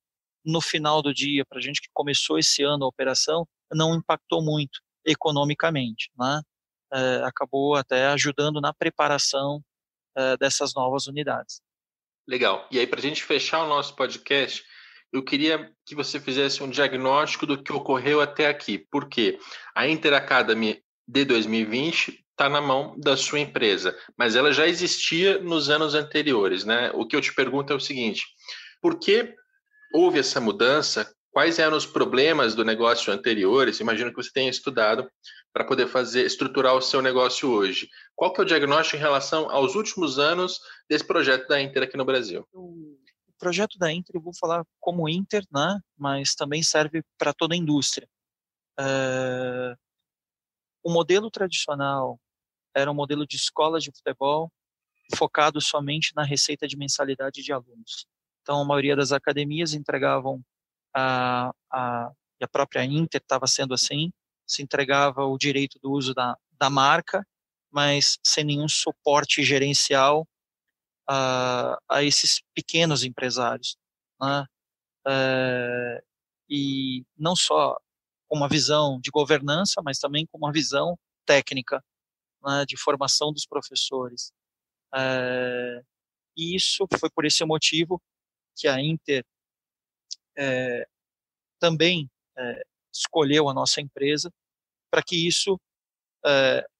no final do dia, para a gente que começou esse ano a operação, não impactou muito economicamente, né? É, acabou até ajudando na preparação é, dessas novas unidades. Legal. E aí, para a gente fechar o nosso podcast, eu queria que você fizesse um diagnóstico do que ocorreu até aqui. Por quê? A Inter Academy de 2020 está na mão da sua empresa, mas ela já existia nos anos anteriores, né? O que eu te pergunto é o seguinte: por que houve essa mudança? Quais eram os problemas do negócio anteriores? Imagino que você tenha estudado para poder fazer estruturar o seu negócio hoje. Qual que é o diagnóstico em relação aos últimos anos desse projeto da Inter aqui no Brasil? O projeto da Inter, eu vou falar como Inter, né? Mas também serve para toda a indústria. É... O modelo tradicional era um modelo de escola de futebol focado somente na receita de mensalidade de alunos. Então, a maioria das academias entregavam a, a, a própria Inter estava sendo assim, se entregava o direito do uso da, da marca, mas sem nenhum suporte gerencial a, a esses pequenos empresários. Né? É, e não só com uma visão de governança, mas também com uma visão técnica né, de formação dos professores. É, e isso foi por esse motivo que a Inter é, também é, escolheu a nossa empresa para que isso,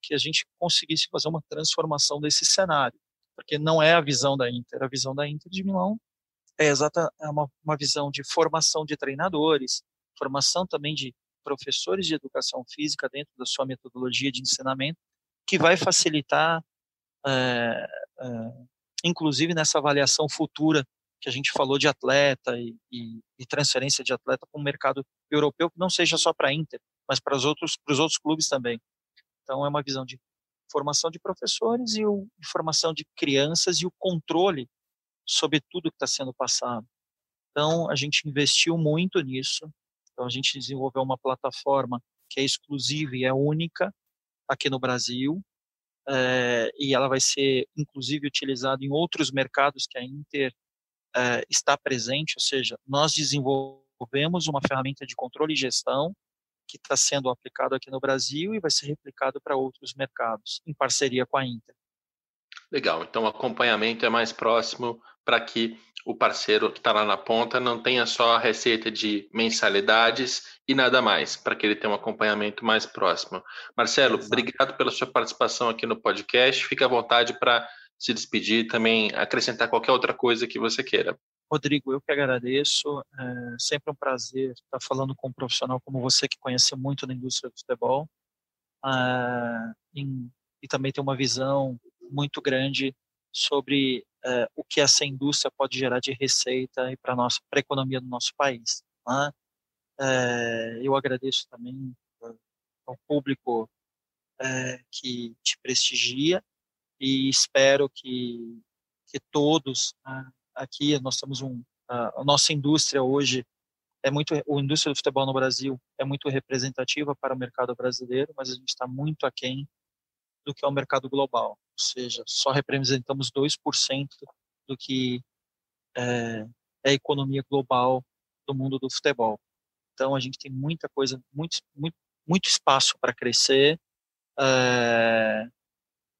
que a gente conseguisse fazer uma transformação desse cenário, porque não é a visão da Inter, a visão da Inter de Milão é exata é uma, uma visão de formação de treinadores, formação também de professores de educação física dentro da sua metodologia de ensinamento, que vai facilitar, é, é, inclusive nessa avaliação futura que a gente falou de atleta e, e, e transferência de atleta para o mercado europeu, que não seja só para a Inter, mas para os outros, para os outros clubes também. Então é uma visão de formação de professores e o, formação de crianças e o controle sobre tudo que está sendo passado. Então a gente investiu muito nisso. Então a gente desenvolveu uma plataforma que é exclusiva e é única aqui no Brasil, é, e ela vai ser inclusive utilizada em outros mercados que a Inter é, está presente, ou seja, nós desenvolvemos uma ferramenta de controle e gestão que está sendo aplicado aqui no Brasil e vai ser replicado para outros mercados, em parceria com a Inter. Legal, então o acompanhamento é mais próximo para que o parceiro que está lá na ponta não tenha só a receita de mensalidades e nada mais, para que ele tenha um acompanhamento mais próximo. Marcelo, Exato. obrigado pela sua participação aqui no podcast. Fique à vontade para se despedir e também acrescentar qualquer outra coisa que você queira. Rodrigo, eu que agradeço. É sempre um prazer estar falando com um profissional como você, que conhece muito da indústria do futebol em, e também tem uma visão muito grande sobre é, o que essa indústria pode gerar de receita e para nossa para a economia do nosso país. Né? É, eu agradeço também ao público que te prestigia e espero que, que todos né, aqui, nós temos um, a, a nossa indústria hoje é muito, a indústria do futebol no Brasil é muito representativa para o mercado brasileiro, mas a gente está muito aquém do que é o mercado global, ou seja, só representamos 2% do que é, é a economia global do mundo do futebol. Então a gente tem muita coisa, muito, muito, muito espaço para crescer. É,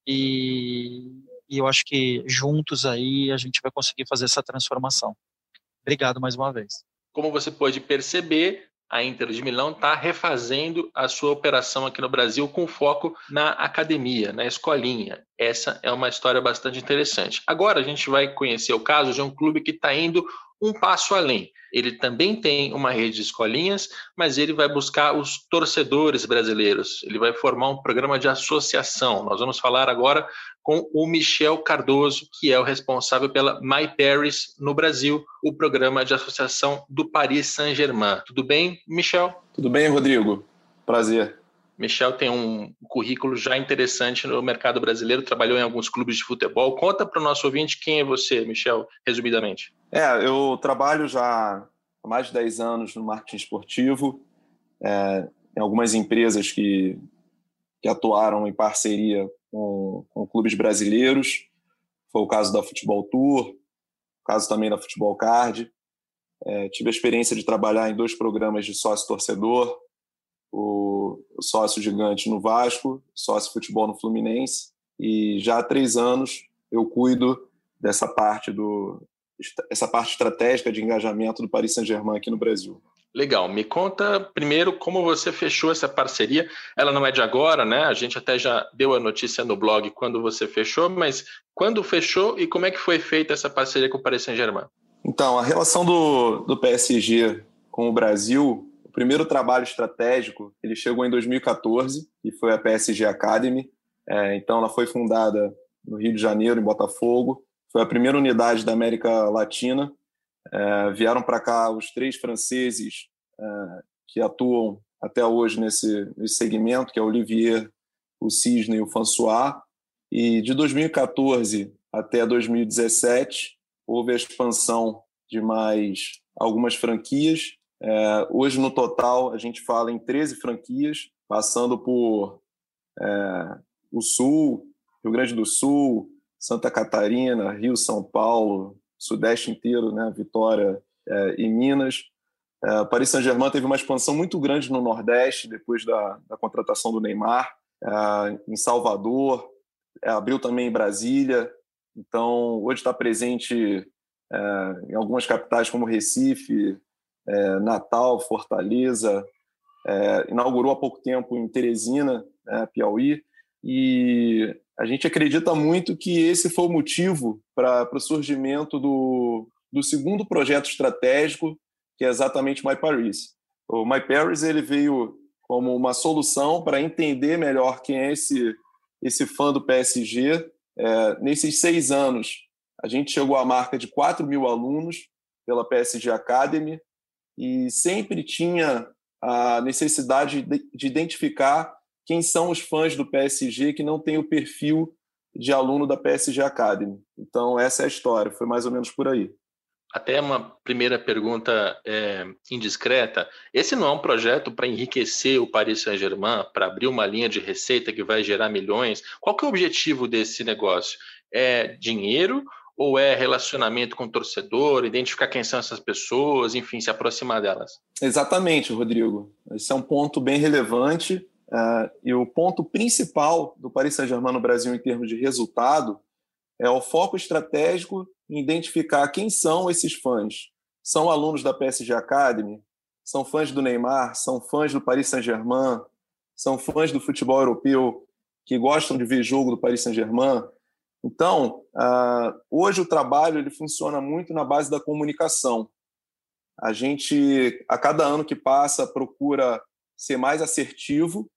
e, e eu acho que juntos aí a gente vai conseguir fazer essa transformação. Obrigado mais uma vez. Como você pode perceber, a Inter de Milão está refazendo a sua operação aqui no Brasil com foco na academia, na escolinha. Essa é uma história bastante interessante. Agora a gente vai conhecer o caso de um clube que está indo um passo além. Ele também tem uma rede de escolinhas, mas ele vai buscar os torcedores brasileiros. Ele vai formar um programa de associação. Nós vamos falar agora com o Michel Cardoso, que é o responsável pela My Paris no Brasil, o programa de associação do Paris Saint-Germain. Tudo bem, Michel? Tudo bem, Rodrigo. Prazer. Michel tem um currículo já interessante no mercado brasileiro, trabalhou em alguns clubes de futebol. Conta para o nosso ouvinte quem é você, Michel, resumidamente. É, eu trabalho já há mais de 10 anos no marketing esportivo, é, em algumas empresas que, que atuaram em parceria com, com clubes brasileiros. Foi o caso da Futebol Tour, o caso também da Futebol Card. É, tive a experiência de trabalhar em dois programas de sócio-torcedor, o sócio gigante no Vasco, sócio futebol no Fluminense, e já há três anos eu cuido dessa parte do essa parte estratégica de engajamento do Paris Saint-Germain aqui no Brasil. Legal. Me conta primeiro como você fechou essa parceria. Ela não é de agora, né? A gente até já deu a notícia no blog quando você fechou, mas quando fechou e como é que foi feita essa parceria com o Paris Saint-Germain? Então, a relação do, do PSG com o Brasil o primeiro trabalho estratégico ele chegou em 2014 e foi a PSG Academy. É, então, ela foi fundada no Rio de Janeiro, em Botafogo. Foi a primeira unidade da América Latina. É, vieram para cá os três franceses é, que atuam até hoje nesse, nesse segmento, que é o Olivier, o Cisne e o François. E de 2014 até 2017 houve a expansão de mais algumas franquias é, hoje, no total, a gente fala em 13 franquias, passando por é, o Sul, Rio Grande do Sul, Santa Catarina, Rio, São Paulo, Sudeste inteiro, né, Vitória é, e Minas. É, Paris Saint-Germain teve uma expansão muito grande no Nordeste, depois da, da contratação do Neymar, é, em Salvador, é, abriu também em Brasília. Então, hoje está presente é, em algumas capitais como Recife, é, Natal, Fortaleza, é, inaugurou há pouco tempo em Teresina, né, Piauí, e a gente acredita muito que esse foi o motivo para o surgimento do, do segundo projeto estratégico, que é exatamente My Paris. O My Paris ele veio como uma solução para entender melhor quem é esse, esse fã do PSG. É, nesses seis anos, a gente chegou à marca de 4 mil alunos pela PSG Academy e sempre tinha a necessidade de, de identificar quem são os fãs do PSG que não tem o perfil de aluno da PSG Academy. Então, essa é a história, foi mais ou menos por aí. Até uma primeira pergunta é, indiscreta. Esse não é um projeto para enriquecer o Paris Saint-Germain, para abrir uma linha de receita que vai gerar milhões? Qual que é o objetivo desse negócio? É dinheiro ou é relacionamento com o torcedor, identificar quem são essas pessoas, enfim, se aproximar delas? Exatamente, Rodrigo. Esse é um ponto bem relevante. Uh, e o ponto principal do Paris Saint-Germain no Brasil em termos de resultado é o foco estratégico em identificar quem são esses fãs. São alunos da PSG Academy? São fãs do Neymar? São fãs do Paris Saint-Germain? São fãs do futebol europeu que gostam de ver jogo do Paris Saint-Germain? Então, uh, hoje o trabalho ele funciona muito na base da comunicação. A gente, a cada ano que passa, procura ser mais assertivo,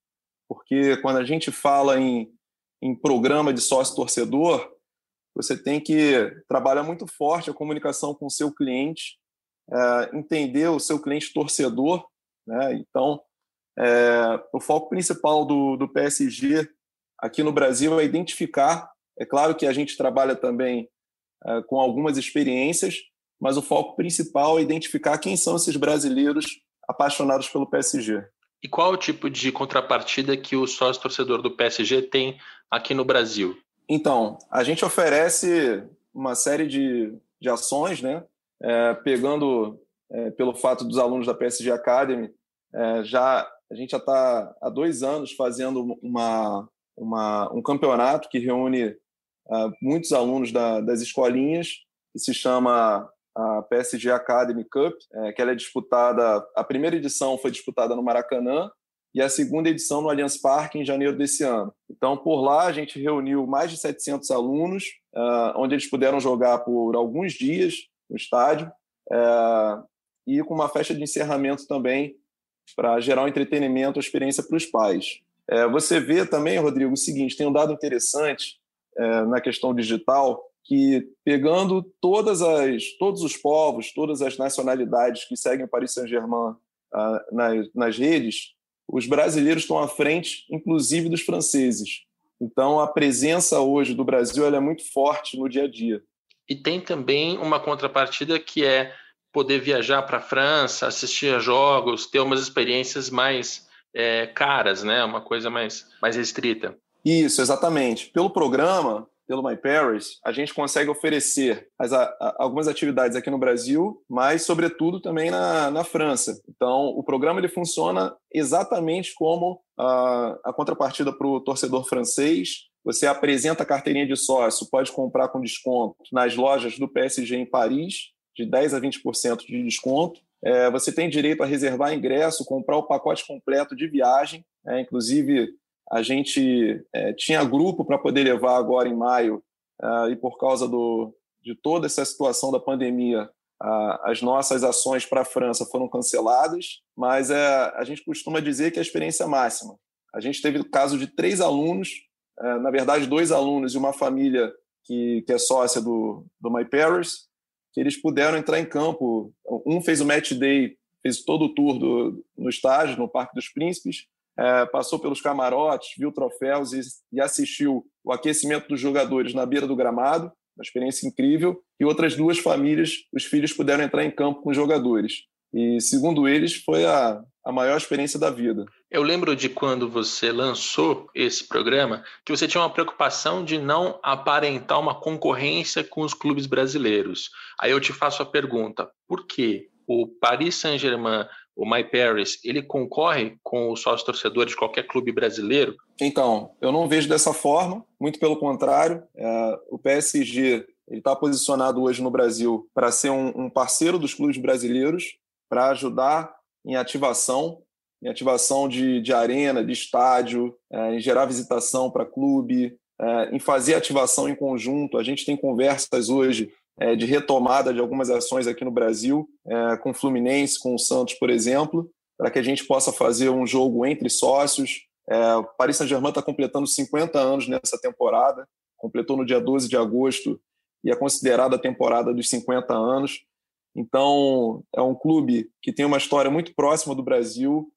porque quando a gente fala em, em programa de sócio-torcedor, você tem que trabalhar muito forte a comunicação com o seu cliente, é, entender o seu cliente torcedor. Né? Então, é, o foco principal do, do PSG aqui no Brasil é identificar. É claro que a gente trabalha também é, com algumas experiências, mas o foco principal é identificar quem são esses brasileiros apaixonados pelo PSG. E qual o tipo de contrapartida que o sócio torcedor do PSG tem aqui no Brasil? Então, a gente oferece uma série de, de ações, né? É, pegando é, pelo fato dos alunos da PSG Academy, é, já a gente já está há dois anos fazendo uma, uma, um campeonato que reúne uh, muitos alunos da, das escolinhas, que se chama a PSG Academy Cup, é, que ela é disputada. A primeira edição foi disputada no Maracanã e a segunda edição no Allianz Parque em janeiro desse ano. Então, por lá, a gente reuniu mais de 700 alunos, uh, onde eles puderam jogar por alguns dias no estádio, uh, e com uma festa de encerramento também, para gerar um entretenimento, uma experiência para os pais. Uh, você vê também, Rodrigo, o seguinte: tem um dado interessante na questão digital, que pegando todas as, todos os povos, todas as nacionalidades que seguem Paris Saint-Germain nas, nas redes, os brasileiros estão à frente, inclusive dos franceses. Então, a presença hoje do Brasil é muito forte no dia a dia. E tem também uma contrapartida que é poder viajar para a França, assistir a jogos, ter umas experiências mais é, caras, né? Uma coisa mais, mais restrita. Isso, exatamente. Pelo programa, pelo My Paris, a gente consegue oferecer as, a, algumas atividades aqui no Brasil, mas, sobretudo, também na, na França. Então, o programa ele funciona exatamente como a, a contrapartida para o torcedor francês. Você apresenta a carteirinha de sócio, pode comprar com desconto nas lojas do PSG em Paris, de 10% a 20% de desconto. É, você tem direito a reservar ingresso, comprar o pacote completo de viagem, é, inclusive a gente é, tinha grupo para poder levar agora em maio, uh, e por causa do, de toda essa situação da pandemia, uh, as nossas ações para a França foram canceladas, mas é, a gente costuma dizer que é a experiência máxima. A gente teve o caso de três alunos, uh, na verdade, dois alunos e uma família que, que é sócia do, do My Paris, que eles puderam entrar em campo. Um fez o match day, fez todo o tour do, no estádio, no Parque dos Príncipes, é, passou pelos camarotes, viu troféus e, e, assistiu o aquecimento dos jogadores na beira do gramado, uma experiência incrível. E outras duas famílias, os filhos puderam entrar em campo com os jogadores. E, segundo eles, foi a, a maior experiência da vida. Eu lembro de quando você lançou esse programa, que você tinha uma preocupação de não aparentar uma concorrência com os clubes brasileiros. Aí eu te faço a pergunta: por que o Paris Saint-Germain o My Paris, ele concorre com o sócio torcedor de qualquer clube brasileiro? Então, eu não vejo dessa forma, muito pelo contrário. É, o PSG está posicionado hoje no Brasil para ser um, um, parceiro dos clubes brasileiros. para ajudar em ativação, em ativação de, de arena, de estádio, é, em gerar visitação para clube, é, em fazer ativação em conjunto. A gente tem conversas hoje é, de retomada de algumas ações aqui no Brasil, é, com o Fluminense, com o Santos, por exemplo, para que a gente possa fazer um jogo entre sócios. É, o Paris Saint-Germain está completando 50 anos nessa temporada, completou no dia 12 de agosto e é considerada a temporada dos 50 anos. Então, é um clube que tem uma história muito próxima do Brasil,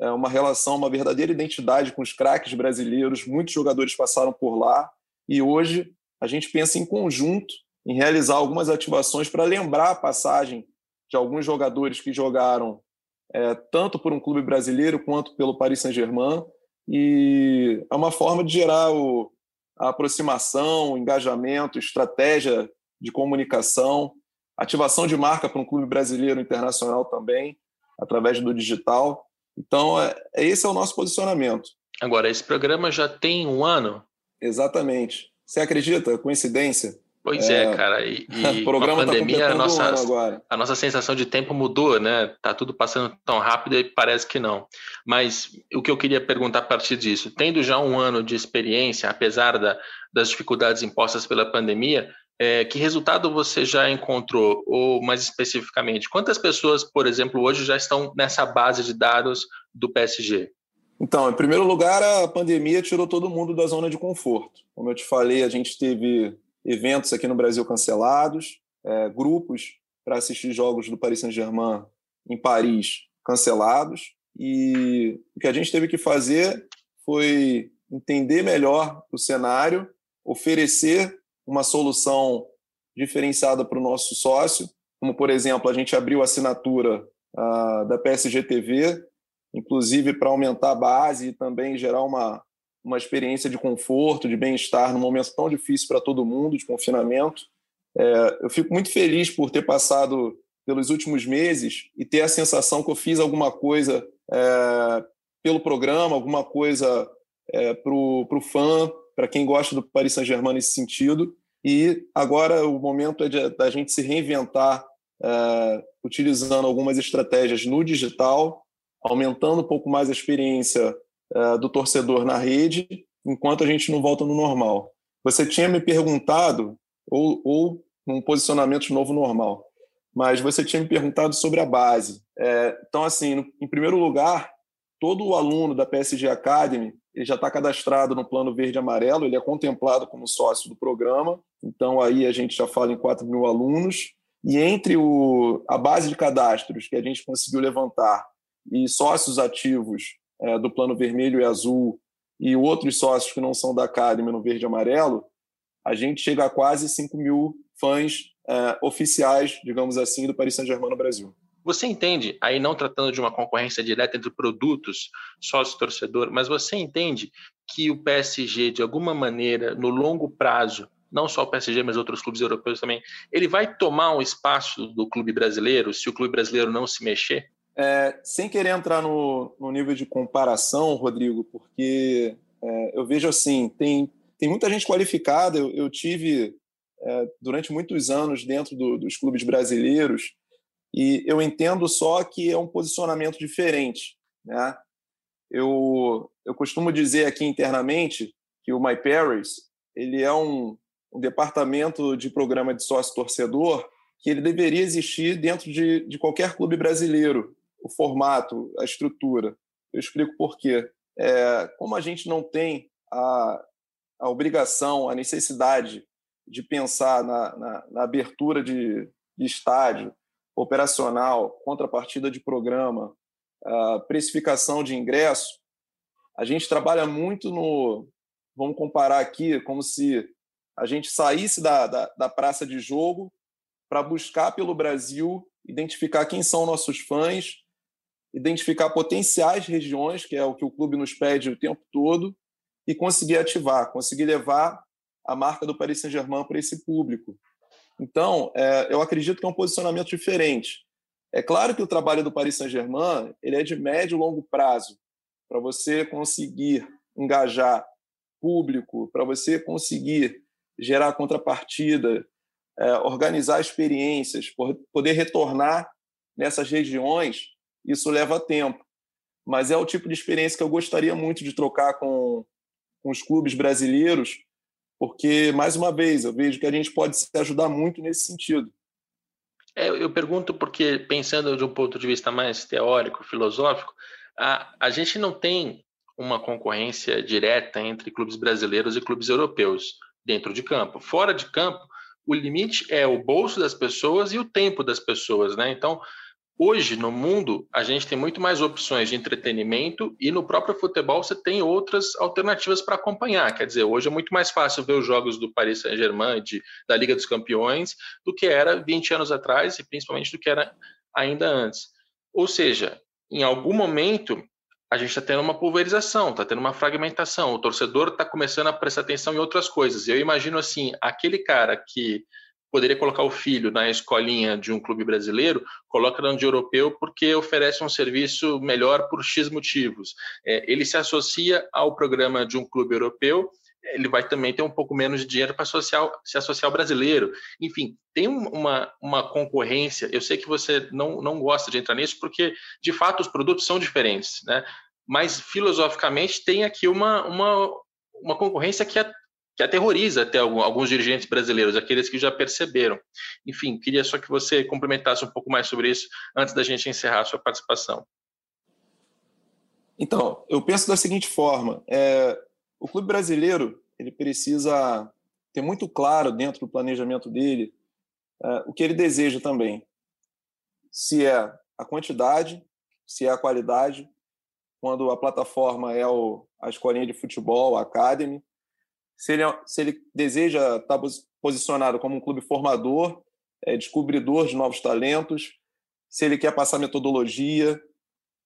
é uma relação, uma verdadeira identidade com os craques brasileiros. Muitos jogadores passaram por lá e hoje a gente pensa em conjunto em realizar algumas ativações para lembrar a passagem de alguns jogadores que jogaram é, tanto por um clube brasileiro quanto pelo Paris Saint-Germain. E é uma forma de gerar o, a aproximação, o engajamento, estratégia de comunicação, ativação de marca para um clube brasileiro internacional também, através do digital. Então, é, é, esse é o nosso posicionamento. Agora, esse programa já tem um ano? Exatamente. Você acredita? Coincidência? Pois é, é cara. E, [laughs] e com a tá pandemia, tá a, nossa, a nossa sensação de tempo mudou, né? Tá tudo passando tão rápido e parece que não. Mas o que eu queria perguntar a partir disso, tendo já um ano de experiência, apesar da, das dificuldades impostas pela pandemia, é, que resultado você já encontrou? Ou, mais especificamente, quantas pessoas, por exemplo, hoje já estão nessa base de dados do PSG? Então, em primeiro lugar, a pandemia tirou todo mundo da zona de conforto. Como eu te falei, a gente teve eventos aqui no Brasil cancelados, é, grupos para assistir jogos do Paris Saint-Germain em Paris cancelados. E o que a gente teve que fazer foi entender melhor o cenário, oferecer uma solução diferenciada para o nosso sócio, como, por exemplo, a gente abriu a assinatura uh, da PSG TV, inclusive para aumentar a base e também gerar uma, uma experiência de conforto, de bem-estar num momento tão difícil para todo mundo, de confinamento. É, eu fico muito feliz por ter passado pelos últimos meses e ter a sensação que eu fiz alguma coisa é, pelo programa, alguma coisa é, para o fã, para quem gosta do Paris Saint-Germain nesse sentido. E agora o momento é da gente se reinventar, é, utilizando algumas estratégias no digital, aumentando um pouco mais a experiência é, do torcedor na rede, enquanto a gente não volta no normal. Você tinha me perguntado, ou, ou num posicionamento de novo normal, mas você tinha me perguntado sobre a base. É, então, assim, no, em primeiro lugar, todo o aluno da PSG Academy ele já está cadastrado no plano verde e amarelo, ele é contemplado como sócio do programa, então aí a gente já fala em 4 mil alunos, e entre o, a base de cadastros que a gente conseguiu levantar e sócios ativos é, do plano vermelho e azul e outros sócios que não são da Academy no verde e amarelo, a gente chega a quase 5 mil fãs é, oficiais, digamos assim, do Paris Saint-Germain no Brasil. Você entende, aí não tratando de uma concorrência direta entre produtos, sócio-torcedor, mas você entende que o PSG, de alguma maneira, no longo prazo, não só o PSG, mas outros clubes europeus também, ele vai tomar um espaço do clube brasileiro se o clube brasileiro não se mexer? É, sem querer entrar no, no, nível de comparação, Rodrigo, porque é, eu vejo assim, tem, tem muita gente qualificada, eu, eu tive é, durante muitos anos dentro do, dos clubes brasileiros, e eu entendo só que é um posicionamento diferente. Né? Eu, eu costumo dizer aqui internamente que o My Paris ele é um, um departamento de programa de sócio-torcedor que ele deveria existir dentro de, de qualquer clube brasileiro, o formato, a estrutura. Eu explico por quê. É, como a gente não tem a, a obrigação, a necessidade de pensar na, na, na abertura de, de estádio, operacional, contrapartida de programa, precificação de ingresso, a gente trabalha muito no. Vamos comparar aqui, como se a gente saísse da, da, da praça de jogo para buscar pelo Brasil, identificar quem são nossos fãs, identificar potenciais regiões, que é o que o clube nos pede o tempo todo, e conseguir ativar, conseguir levar a marca do Paris Saint-Germain para esse público. Então, é, eu acredito que é um posicionamento diferente. É claro que o trabalho do Paris Saint-Germain ele é de médio e longo prazo, para você conseguir engajar público, para você conseguir gerar contrapartida, é, organizar experiências, poder retornar nessas regiões, isso leva tempo. Mas é o tipo de experiência que eu gostaria muito de trocar com, com os clubes brasileiros, porque, mais uma vez, eu vejo que a gente pode se ajudar muito nesse sentido. É, eu pergunto porque, pensando de um ponto de vista mais teórico, filosófico, a, a gente não tem uma concorrência direta entre clubes brasileiros e clubes europeus dentro de campo. Fora de campo, o limite é o bolso das pessoas e o tempo das pessoas, né? Então, hoje no mundo, a gente tem muito mais opções de entretenimento e no próprio futebol você tem outras alternativas para acompanhar. Quer dizer, hoje é muito mais fácil ver os jogos do Paris Saint-Germain, da Liga dos Campeões, do que era 20 anos atrás e principalmente do que era ainda antes. Ou seja, em algum momento a gente está tendo uma pulverização, está tendo uma fragmentação. O torcedor está começando a prestar atenção em outras coisas. Eu imagino assim, aquele cara que poderia colocar o filho na escolinha de um clube brasileiro, coloca no de europeu porque oferece um serviço melhor por X motivos. É, ele se associa ao programa de um clube europeu ele vai também ter um pouco menos de dinheiro para se associar ao brasileiro. Enfim, tem uma, uma concorrência. Eu sei que você não, não gosta de entrar nisso, porque de fato os produtos são diferentes, né? Mas filosoficamente tem aqui uma, uma, uma concorrência que, a, que aterroriza até alguns dirigentes brasileiros, aqueles que já perceberam. Enfim, queria só que você complementasse um pouco mais sobre isso antes da gente encerrar a sua participação. Então, eu penso da seguinte forma: é, o clube brasileiro ele precisa ter muito claro dentro do planejamento dele uh, o que ele deseja também. Se é a quantidade, se é a qualidade, quando a plataforma é o, a escolinha de futebol, a Academy, se ele, é, se ele deseja estar posicionado como um clube formador, é, descobridor de novos talentos, se ele quer passar metodologia.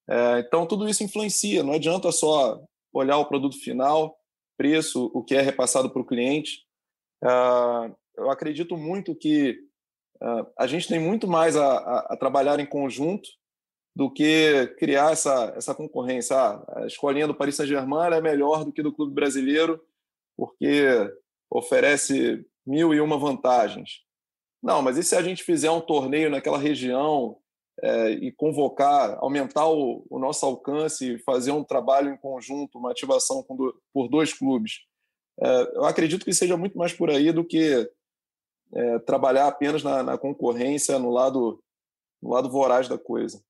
É, então, tudo isso influencia, não adianta só olhar o produto final, preço, o que é repassado para o cliente. Uh, eu acredito muito que uh, a gente tem muito mais a, a, a, trabalhar em conjunto do que criar essa, essa concorrência. Ah, a escolinha do Paris Saint-Germain é melhor do que do clube brasileiro porque oferece mil e uma vantagens. Não, mas e se a gente fizer um torneio naquela região é, e convocar, aumentar o, o, nosso alcance, fazer um trabalho em conjunto, uma ativação do, por dois clubes. É, eu acredito que seja muito mais por aí do que é, trabalhar apenas na, na, concorrência, no lado, no lado voraz da coisa.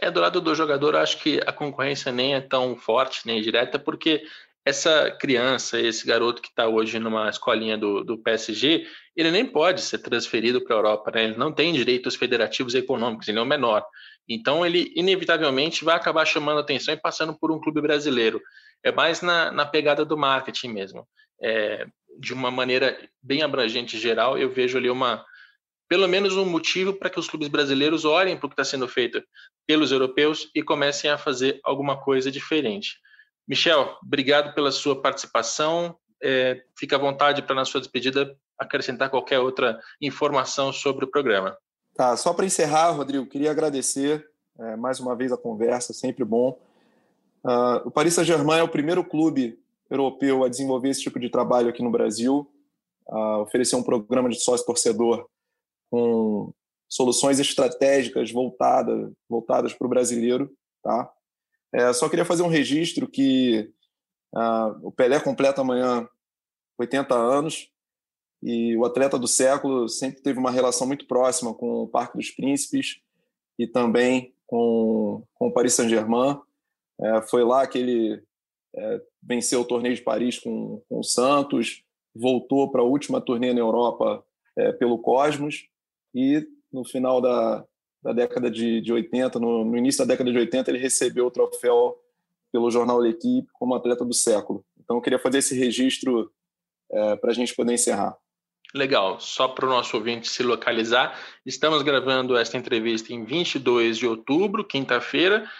É, do lado do jogador, acho que a concorrência nem é tão forte, nem direta, porque essa criança, esse garoto que está hoje numa escolinha do, do PSG, ele nem pode ser transferido para a Europa, né? ele não tem direitos federativos e econômicos, ele é o menor. Então, ele inevitavelmente vai acabar chamando atenção e passando por um clube brasileiro. É mais na, na pegada do marketing mesmo. É, de uma maneira bem abrangente geral, eu vejo ali uma, pelo menos um motivo para que os clubes brasileiros olhem para o que está sendo feito pelos europeus e comecem a fazer alguma coisa diferente. Michel, obrigado pela sua participação. É, fica à vontade para, na sua despedida, acrescentar qualquer outra informação sobre o programa. Tá, só para encerrar, Rodrigo, queria agradecer é, mais uma vez a conversa, sempre bom. Uh, o Paris Saint-Germain é o primeiro clube europeu a desenvolver esse tipo de trabalho aqui no Brasil, uh, oferecer um programa de sócio-torcedor com soluções estratégicas voltadas, voltadas para o brasileiro. Tá? É, só queria fazer um registro que uh, o Pelé completa amanhã 80 anos, e o atleta do século sempre teve uma relação muito próxima com o Parque dos Príncipes e também com, com o Paris Saint-Germain. É, foi lá que ele é, venceu o torneio de Paris com, com o Santos, voltou para a última turnê na Europa é, pelo Cosmos e no final da, da década de, de 80, no, no, início da década de 80, ele recebeu o troféu pelo jornal L'Equipe como atleta do século. Então eu queria fazer esse registro é, para a gente poder encerrar. Legal, só para o nosso ouvinte se localizar, estamos gravando esta entrevista em 22 de outubro, quinta-feira.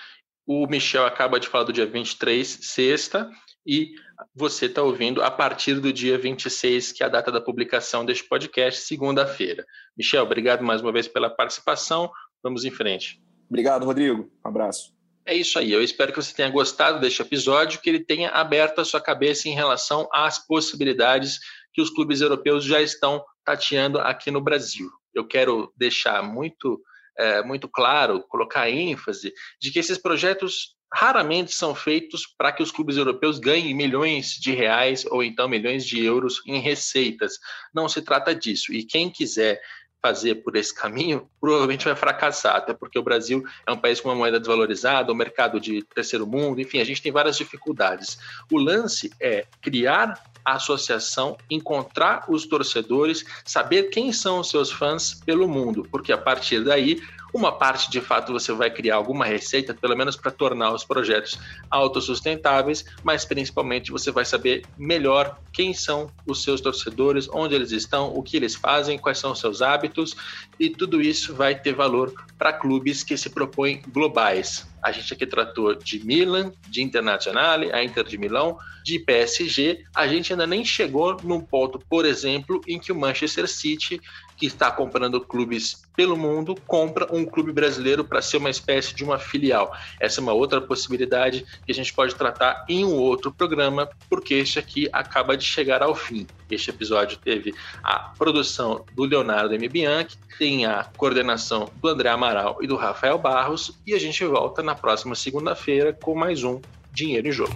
O Michel acaba de falar do dia 23, sexta, e você está ouvindo a partir do dia 26, que é a data da publicação deste podcast, segunda-feira. Michel, obrigado mais uma vez pela participação. Vamos em frente. Obrigado, Rodrigo. Um abraço. É isso aí. Eu espero que você tenha gostado deste episódio, que ele tenha aberto a sua cabeça em relação às possibilidades que os clubes europeus já estão tateando aqui no Brasil. Eu quero deixar muito é, muito claro, colocar ênfase de que esses projetos raramente são feitos para que os clubes europeus ganhem milhões de reais ou então milhões de euros em receitas. Não se trata disso. E quem quiser fazer por esse caminho, provavelmente vai fracassar, até porque o Brasil é um país com uma moeda desvalorizada, um mercado de terceiro mundo, enfim, a gente tem várias dificuldades. O lance é criar a associação, encontrar os torcedores, saber quem são os seus fãs pelo mundo, porque a partir daí uma parte, de fato, você vai criar alguma receita, pelo menos para tornar os projetos autossustentáveis, mas principalmente você vai saber melhor quem são os seus torcedores, onde eles estão, o que eles fazem, quais são os seus hábitos, e tudo isso vai ter valor para clubes que se propõem globais. A gente aqui tratou de Milan, de Internazionale, a Inter de Milão, de PSG. A gente ainda nem chegou num ponto, por exemplo, em que o Manchester City que está comprando clubes pelo mundo, compra um clube brasileiro para ser uma espécie de uma filial. Essa é uma outra possibilidade que a gente pode tratar em um outro programa, porque este aqui acaba de chegar ao fim. Este episódio teve a produção do Leonardo M. Bianchi, tem a coordenação do André Amaral e do Rafael Barros, e a gente volta na próxima segunda-feira com mais um Dinheiro em Jogo.